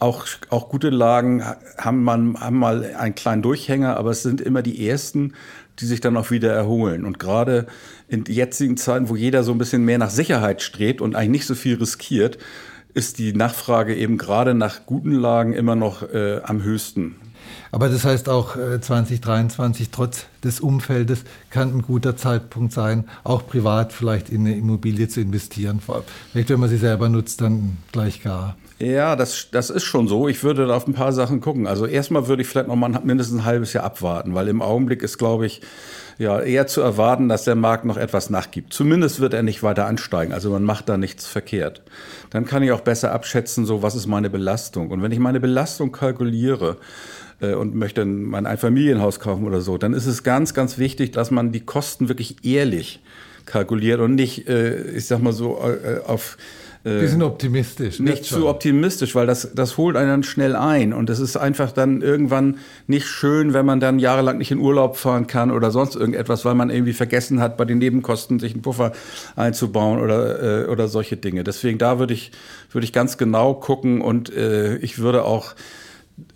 Auch, auch gute Lagen haben, man, haben mal einen kleinen Durchhänger, aber es sind immer die ersten, die sich dann auch wieder erholen. Und gerade in jetzigen Zeiten, wo jeder so ein bisschen mehr nach Sicherheit strebt und eigentlich nicht so viel riskiert, ist die Nachfrage eben gerade nach guten Lagen immer noch äh, am höchsten. Aber das heißt auch äh, 2023 trotz des Umfeldes kann ein guter Zeitpunkt sein, auch privat vielleicht in eine Immobilie zu investieren. Vielleicht, wenn man sie selber nutzt, dann gleich gar. Ja, das, das ist schon so. Ich würde da auf ein paar Sachen gucken. Also erstmal würde ich vielleicht noch mal mindestens ein halbes Jahr abwarten, weil im Augenblick ist, glaube ich, ja, eher zu erwarten, dass der Markt noch etwas nachgibt. Zumindest wird er nicht weiter ansteigen. Also man macht da nichts verkehrt. Dann kann ich auch besser abschätzen, so was ist meine Belastung. Und wenn ich meine Belastung kalkuliere, äh, und möchte mein Einfamilienhaus kaufen oder so, dann ist es ganz, ganz wichtig, dass man die Kosten wirklich ehrlich kalkuliert und nicht, äh, ich sag mal so, äh, auf äh, sind optimistisch. Nicht zu optimistisch, weil das, das holt einen dann schnell ein. Und es ist einfach dann irgendwann nicht schön, wenn man dann jahrelang nicht in Urlaub fahren kann oder sonst irgendetwas, weil man irgendwie vergessen hat, bei den Nebenkosten sich einen Puffer einzubauen oder, äh, oder solche Dinge. Deswegen da würde ich, würde ich ganz genau gucken und äh, ich würde auch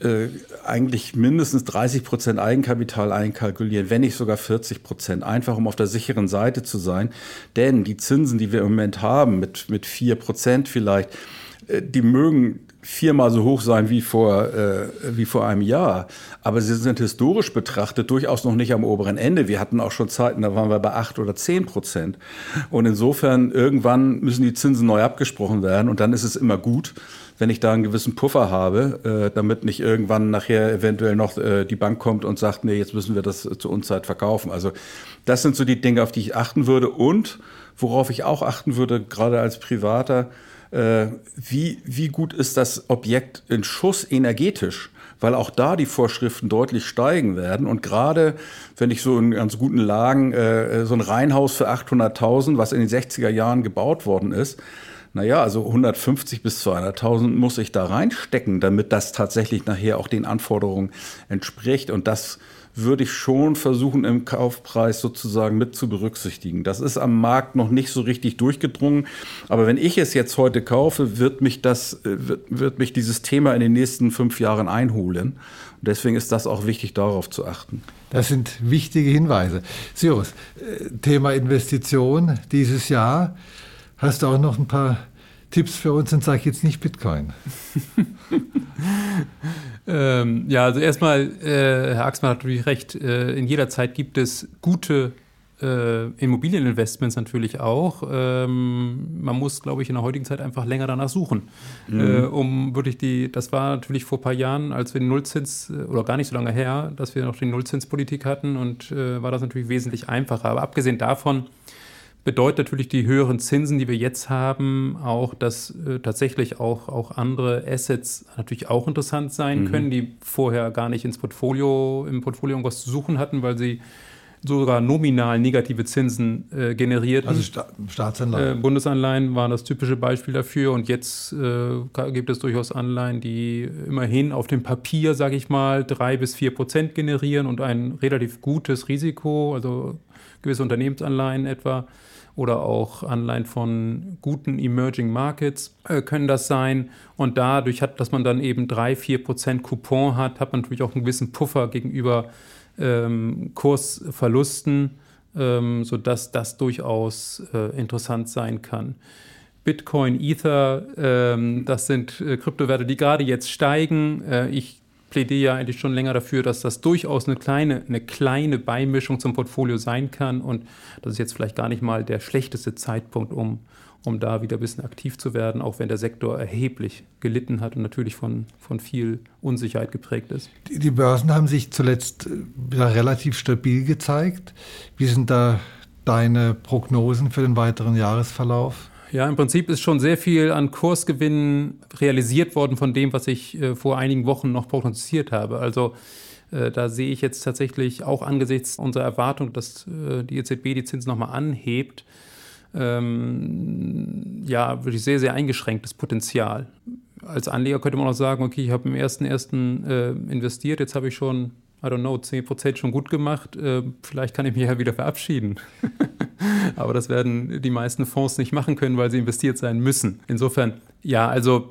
äh, eigentlich mindestens 30 Prozent Eigenkapital einkalkulieren, wenn nicht sogar 40 Prozent, einfach um auf der sicheren Seite zu sein. Denn die Zinsen, die wir im Moment haben, mit, mit 4 Prozent vielleicht, äh, die mögen viermal so hoch sein wie vor, äh, wie vor einem Jahr. Aber sie sind historisch betrachtet durchaus noch nicht am oberen Ende. Wir hatten auch schon Zeiten, da waren wir bei acht oder zehn Prozent. Und insofern, irgendwann müssen die Zinsen neu abgesprochen werden und dann ist es immer gut, wenn ich da einen gewissen Puffer habe, äh, damit nicht irgendwann nachher eventuell noch äh, die Bank kommt und sagt, nee, jetzt müssen wir das zur Unzeit verkaufen. Also das sind so die Dinge, auf die ich achten würde und worauf ich auch achten würde, gerade als Privater, äh, wie, wie gut ist das Objekt in Schuss energetisch? weil auch da die Vorschriften deutlich steigen werden. Und gerade wenn ich so in ganz guten Lagen äh, so ein Reihenhaus für 800.000, was in den 60er Jahren gebaut worden ist, naja, also 150 bis 200.000 muss ich da reinstecken, damit das tatsächlich nachher auch den Anforderungen entspricht. Und das würde ich schon versuchen, im Kaufpreis sozusagen mit zu berücksichtigen. Das ist am Markt noch nicht so richtig durchgedrungen. Aber wenn ich es jetzt heute kaufe, wird mich das, äh, wird, wird mich dieses Thema in den nächsten fünf Jahren einholen. Und deswegen ist das auch wichtig, darauf zu achten. Das sind wichtige Hinweise. Cyrus, äh, Thema Investition dieses Jahr. Hast du auch noch ein paar Tipps für uns und sag jetzt nicht Bitcoin? ähm, ja, also erstmal, äh, Herr Axmann hat natürlich recht, äh, in jeder Zeit gibt es gute äh, Immobilieninvestments natürlich auch. Ähm, man muss, glaube ich, in der heutigen Zeit einfach länger danach suchen, mhm. äh, um wirklich die, das war natürlich vor ein paar Jahren, als wir den Nullzins, äh, oder gar nicht so lange her, dass wir noch die Nullzinspolitik hatten und äh, war das natürlich wesentlich einfacher. Aber abgesehen davon, bedeutet natürlich die höheren Zinsen, die wir jetzt haben, auch, dass äh, tatsächlich auch, auch andere Assets natürlich auch interessant sein mhm. können, die vorher gar nicht ins Portfolio, im Portfolio irgendwas zu suchen hatten, weil sie sogar nominal negative Zinsen äh, generierten. Also Sta Staatsanleihen. Äh, Bundesanleihen waren das typische Beispiel dafür. Und jetzt äh, gibt es durchaus Anleihen, die immerhin auf dem Papier, sage ich mal, drei bis vier Prozent generieren und ein relativ gutes Risiko, also gewisse Unternehmensanleihen etwa oder auch Anleihen von guten Emerging Markets äh, können das sein. Und dadurch hat, dass man dann eben 3, 4 Prozent Coupon hat, hat man natürlich auch einen gewissen Puffer gegenüber ähm, Kursverlusten, ähm, sodass das durchaus äh, interessant sein kann. Bitcoin, Ether, ähm, das sind äh, Kryptowerte, die gerade jetzt steigen. Äh, ich plädiere ja eigentlich schon länger dafür, dass das durchaus eine kleine, eine kleine Beimischung zum Portfolio sein kann. Und das ist jetzt vielleicht gar nicht mal der schlechteste Zeitpunkt, um, um da wieder ein bisschen aktiv zu werden, auch wenn der Sektor erheblich gelitten hat und natürlich von, von viel Unsicherheit geprägt ist. Die, die Börsen haben sich zuletzt wieder relativ stabil gezeigt. Wie sind da deine Prognosen für den weiteren Jahresverlauf? Ja, im Prinzip ist schon sehr viel an Kursgewinnen realisiert worden von dem, was ich äh, vor einigen Wochen noch prognostiziert habe. Also äh, da sehe ich jetzt tatsächlich auch angesichts unserer Erwartung, dass äh, die EZB die Zinsen nochmal anhebt, ähm, ja, wirklich sehr, sehr eingeschränktes Potenzial. Als Anleger könnte man auch sagen, okay, ich habe im ersten ersten äh, investiert, jetzt habe ich schon I don't know, 10% schon gut gemacht. Äh, vielleicht kann ich mich ja wieder verabschieden. Aber das werden die meisten Fonds nicht machen können, weil sie investiert sein müssen. Insofern, ja, also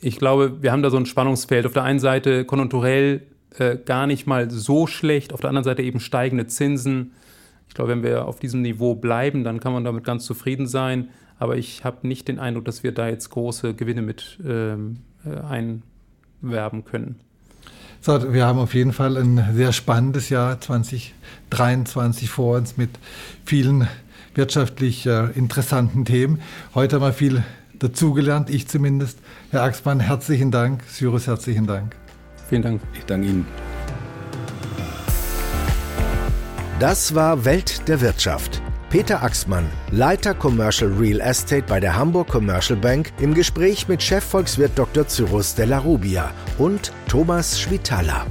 ich glaube, wir haben da so ein Spannungsfeld. Auf der einen Seite konjunkturell äh, gar nicht mal so schlecht, auf der anderen Seite eben steigende Zinsen. Ich glaube, wenn wir auf diesem Niveau bleiben, dann kann man damit ganz zufrieden sein. Aber ich habe nicht den Eindruck, dass wir da jetzt große Gewinne mit ähm, äh, einwerben können. So, wir haben auf jeden Fall ein sehr spannendes Jahr 2023 vor uns mit vielen wirtschaftlich äh, interessanten Themen. Heute haben wir viel dazugelernt, ich zumindest. Herr Axmann, herzlichen Dank. Cyrus, herzlichen Dank. Vielen Dank. Ich danke Ihnen. Das war Welt der Wirtschaft. Peter Axmann, Leiter Commercial Real Estate bei der Hamburg Commercial Bank, im Gespräch mit Chefvolkswirt Dr. Cyrus Della Rubia und Thomas Schwitala.